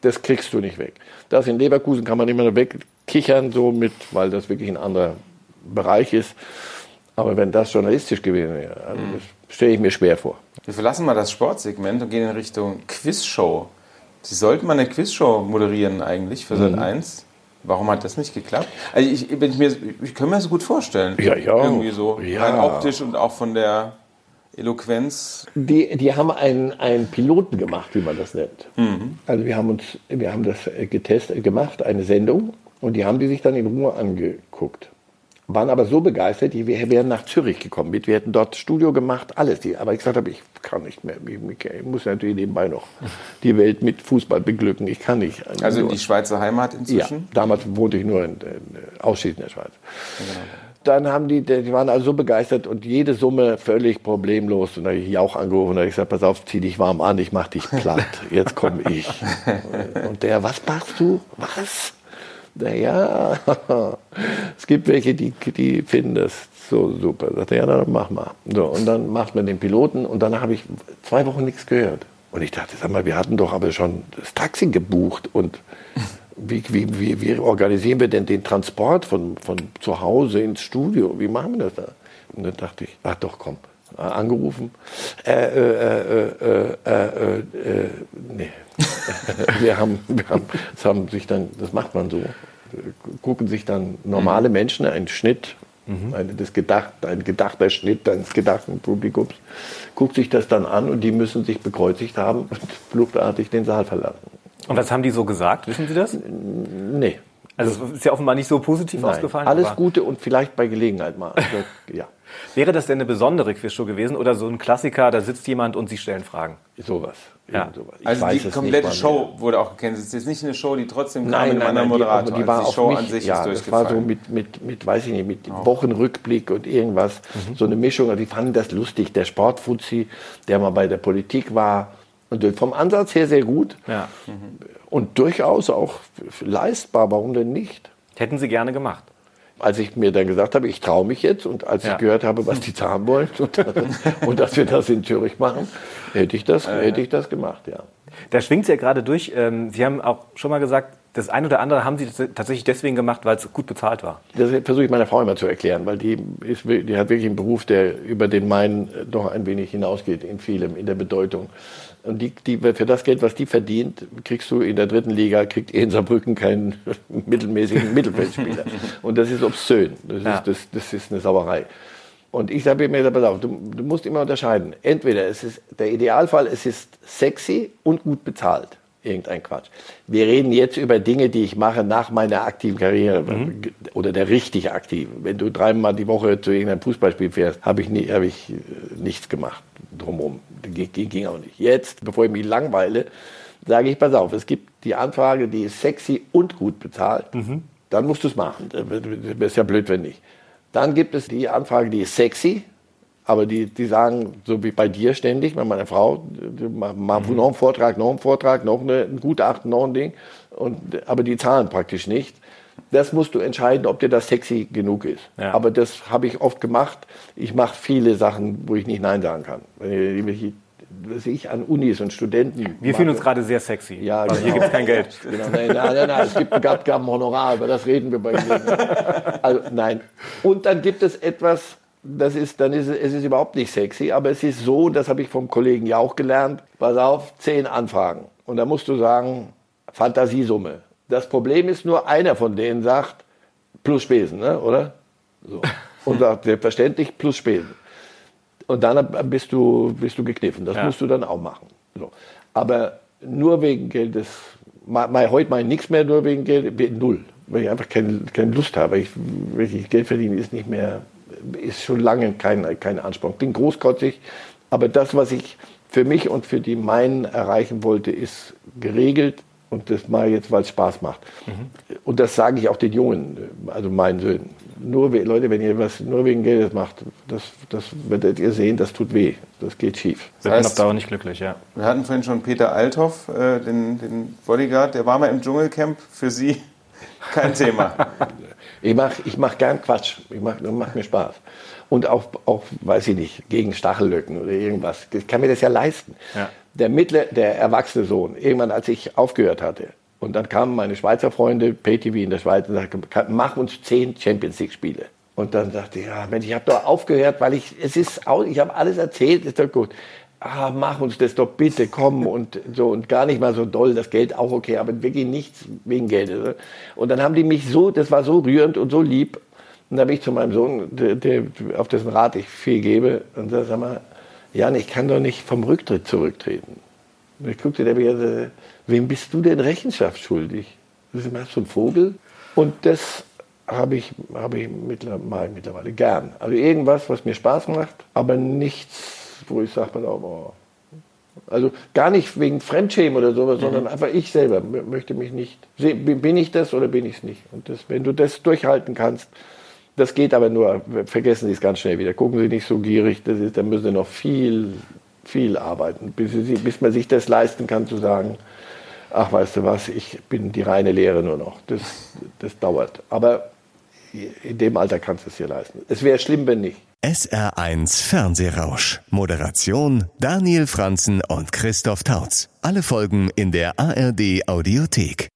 das kriegst du nicht weg. Das in Leverkusen kann man immer nur wegkichern, so mit, weil das wirklich ein anderer Bereich ist. Aber wenn das journalistisch gewesen wäre, also mhm. das stelle ich mir schwer vor. Wir verlassen mal das Sportsegment und gehen in Richtung Quizshow. Sie sollten mal eine Quizshow moderieren eigentlich für Sat mhm. 1. Warum hat das nicht geklappt? Also ich, ich, mir, ich kann mir das gut vorstellen. Ja, ja. Irgendwie so. Ja. Rein optisch und auch von der Eloquenz. Die, die haben einen, einen Piloten gemacht, wie man das nennt. Mhm. Also wir haben uns, wir haben das getestet, gemacht, eine Sendung, und die haben die sich dann in Ruhe angeguckt waren aber so begeistert, die wären nach Zürich gekommen mit. Wir hätten dort Studio gemacht, alles. aber ich gesagt habe, ich kann nicht mehr. Ich, muss natürlich nebenbei noch die Welt mit Fußball beglücken. Ich kann nicht. Also in die Schweizer Heimat inzwischen? Ja, damals wohnte ich nur in, in ausschließlich in der Schweiz. Genau. Dann haben die, die waren also so begeistert und jede Summe völlig problemlos. Und da habe ich auch angerufen und habe gesagt, pass auf, zieh dich warm an, ich mach dich platt. Jetzt komme ich. Und der, was machst du? Was? Naja, es gibt welche, die, die finden das so super. Sagt er, ja, dann mach mal. So, und dann macht man den Piloten und danach habe ich zwei Wochen nichts gehört. Und ich dachte, sag mal, wir hatten doch aber schon das Taxi gebucht und wie, wie, wie, wie organisieren wir denn den Transport von, von zu Hause ins Studio? Wie machen wir das da? Und dann dachte ich, ach doch, komm, angerufen. Äh, äh, äh, äh, nee. wir haben, wir haben, das haben sich dann, das macht man so, gucken sich dann normale Menschen einen Schnitt, mhm. ein, das gedacht, ein gedachter Schnitt eines gedachten Publikums, guckt sich das dann an und die müssen sich bekreuzigt haben und fluchtartig den Saal verlassen. Und was haben die so gesagt? Wissen Sie das? Nee. Also es ist ja offenbar nicht so positiv Nein, ausgefallen. Alles Gute und vielleicht bei Gelegenheit mal. Also, ja. Wäre das denn eine besondere Quizshow gewesen oder so ein Klassiker, da sitzt jemand und Sie stellen Fragen? Sowas. Ja. Sowas. Ich Also weiß die es komplette mehr. Show wurde auch gecancelt. Es ist jetzt nicht eine Show, die trotzdem kam Nein, mit nein, einem die, Moderator. aber die war also die Show mich, an sich ja, ist das war so durchgefallen. mit, mit, mit, weiß ich nicht, mit Wochenrückblick und irgendwas, Mhm. so eine Mischung. Und die fanden das lustig. Der Sportfuzzi, der mal bei der Politik war, und vom Ansatz her sehr gut Ja. und durchaus auch leistbar. Warum denn nicht? Hätten Sie gerne gemacht. Als ich mir dann gesagt habe, ich traue mich jetzt und als Ja. ich gehört habe, was die zahlen wollen und, und dass wir das in Zürich machen, hätte ich das, hätte ich das gemacht, ja. Da schwingt es ja gerade durch. Ähm, Sie haben auch schon mal gesagt, das eine oder andere haben Sie tatsächlich deswegen gemacht, weil es gut bezahlt war. Das versuche ich meiner Frau immer zu erklären, weil die, ist, die hat wirklich einen Beruf, der über den meinen äh, doch ein wenig hinausgeht in vielem, in der Bedeutung. Und die, die, für das Geld, was die verdient, kriegst du in der dritten Liga, kriegt in Saarbrücken keinen mittelmäßigen Mittelfeldspieler. Und das ist obszön. Das, Ja. ist, das, das ist eine Sauerei. Und ich habe mir pass auf, du, du musst immer unterscheiden. Entweder es ist der Idealfall, es ist sexy und gut bezahlt. Irgendein Quatsch. Wir reden jetzt über Dinge, die ich mache nach meiner aktiven Karriere oder der richtig aktiven. Wenn du dreimal die Woche zu irgendeinem Fußballspiel fährst, habe ich, nie, habe ich äh, nichts gemacht drumherum. Ging, ging- auch nicht. Jetzt, bevor ich mich langweile, sage ich, pass auf, es gibt die Anfrage, die ist sexy und gut bezahlt. Dann musst du es machen. Das ist ja blöd, wenn nicht. Dann gibt es die Anfrage, die ist sexy, aber die, die sagen, so wie bei dir ständig, bei meiner Frau, die ma- ma- noch einen Vortrag, noch einen Vortrag, noch eine, ein Gutachten, noch ein Ding. Und, aber die zahlen praktisch nicht. Das musst du entscheiden, ob dir das sexy genug ist. Ja. Aber das habe ich oft gemacht. Ich mache viele Sachen, wo ich nicht Nein sagen kann. Wenn ich, was ich an Unis und Studenten. Wir fühlen uns gerade sehr sexy. Ja, hier genau. gibt es kein Geld. Genau, nein, nein, nein, nein, es gibt ein Abgabenhonorar, über das reden wir bei Gelegenheit. Also nein. Und dann gibt es etwas, das ist, dann ist es, es ist überhaupt nicht sexy, aber es ist so, das habe ich vom Kollegen ja auch gelernt, pass auf, zehn Anfragen. Und da musst du sagen, Fantasiesumme. Das Problem ist nur, einer von denen sagt, plus Spesen, ne, oder? So. Und sagt, selbstverständlich, plus Spesen. Und dann bist du, bist du gekniffen. Das Ja. musst du dann auch machen. So. Aber nur wegen Geldes, ma, ma, heute mache ich nichts mehr nur wegen Geld, null. Weil ich einfach keine, keine Lust habe. Ich, wirklich Geld verdienen ist nicht mehr, ist schon lange kein, kein Ansporn. Bin großkotzig, aber das, was ich für mich und für die meinen erreichen wollte, ist geregelt. Und das mache ich jetzt, weil es Spaß macht. Und das sage ich auch den Jungen, also meinen Söhnen. Nur, we- Leute, wenn ihr was nur wegen Geldes macht, das, das werdet ihr sehen, das tut weh. Das geht schief. Wir heißt- auf Dauer nicht glücklich, ja. Wir hatten vorhin schon Peter Althoff, äh, den, den Bodyguard, der war mal im Dschungelcamp. Für Sie kein Thema. Ich mache ich mach gern Quatsch. Ich mach, macht mir Spaß. Und auch, auch, weiß ich nicht, gegen Stachellöcken oder irgendwas. Ich kann mir das ja leisten. Ja. Der mittlere, der erwachsene Sohn, irgendwann als ich aufgehört hatte, und dann kamen meine Schweizer Freunde, PayTV in der Schweiz, und sagten, mach uns zehn Champions League Spiele. Und dann dachte ich, ja, Mensch, ich habe doch aufgehört, weil ich, es ist, ich habe alles erzählt, ist doch gut. Ah, mach uns das doch bitte, komm und so und gar nicht mal so doll, das Geld auch okay, aber wirklich nichts wegen Geldes. ne? Und dann haben die mich so, das war so rührend und so lieb. Und da bin ich zu meinem Sohn, der, der, auf dessen Rat ich viel gebe, und sag, sag mal, Jan, ich kann doch nicht vom Rücktritt zurücktreten. Und ich guckte der mir, so, wem bist du denn Rechenschaft schuldig? Das ist immer so ein Vogel. Und das habe ich, habe ich mittlerweile, mittlerweile gern. Also irgendwas, was mir Spaß macht, aber nichts, wo ich sage, pass auf, oh. also gar nicht wegen Fremdschämen oder sowas, sondern einfach ich selber möchte mich nicht. Bin ich das oder bin ich es nicht? Und das, wenn du das durchhalten kannst, das geht aber nur, vergessen Sie es ganz schnell wieder. Gucken Sie nicht so gierig, das ist, da müssen Sie noch viel, viel arbeiten, bis, Sie, bis man sich das leisten kann zu sagen, ach weißt du was, ich bin die reine Lehre nur noch. Das, das dauert. Aber in dem Alter kannst du es dir leisten. Es wäre schlimm, wenn nicht. SR1 Fernsehrausch. Moderation Daniel Franzen und Christoph Tautz. Alle Folgen in der ARD Audiothek.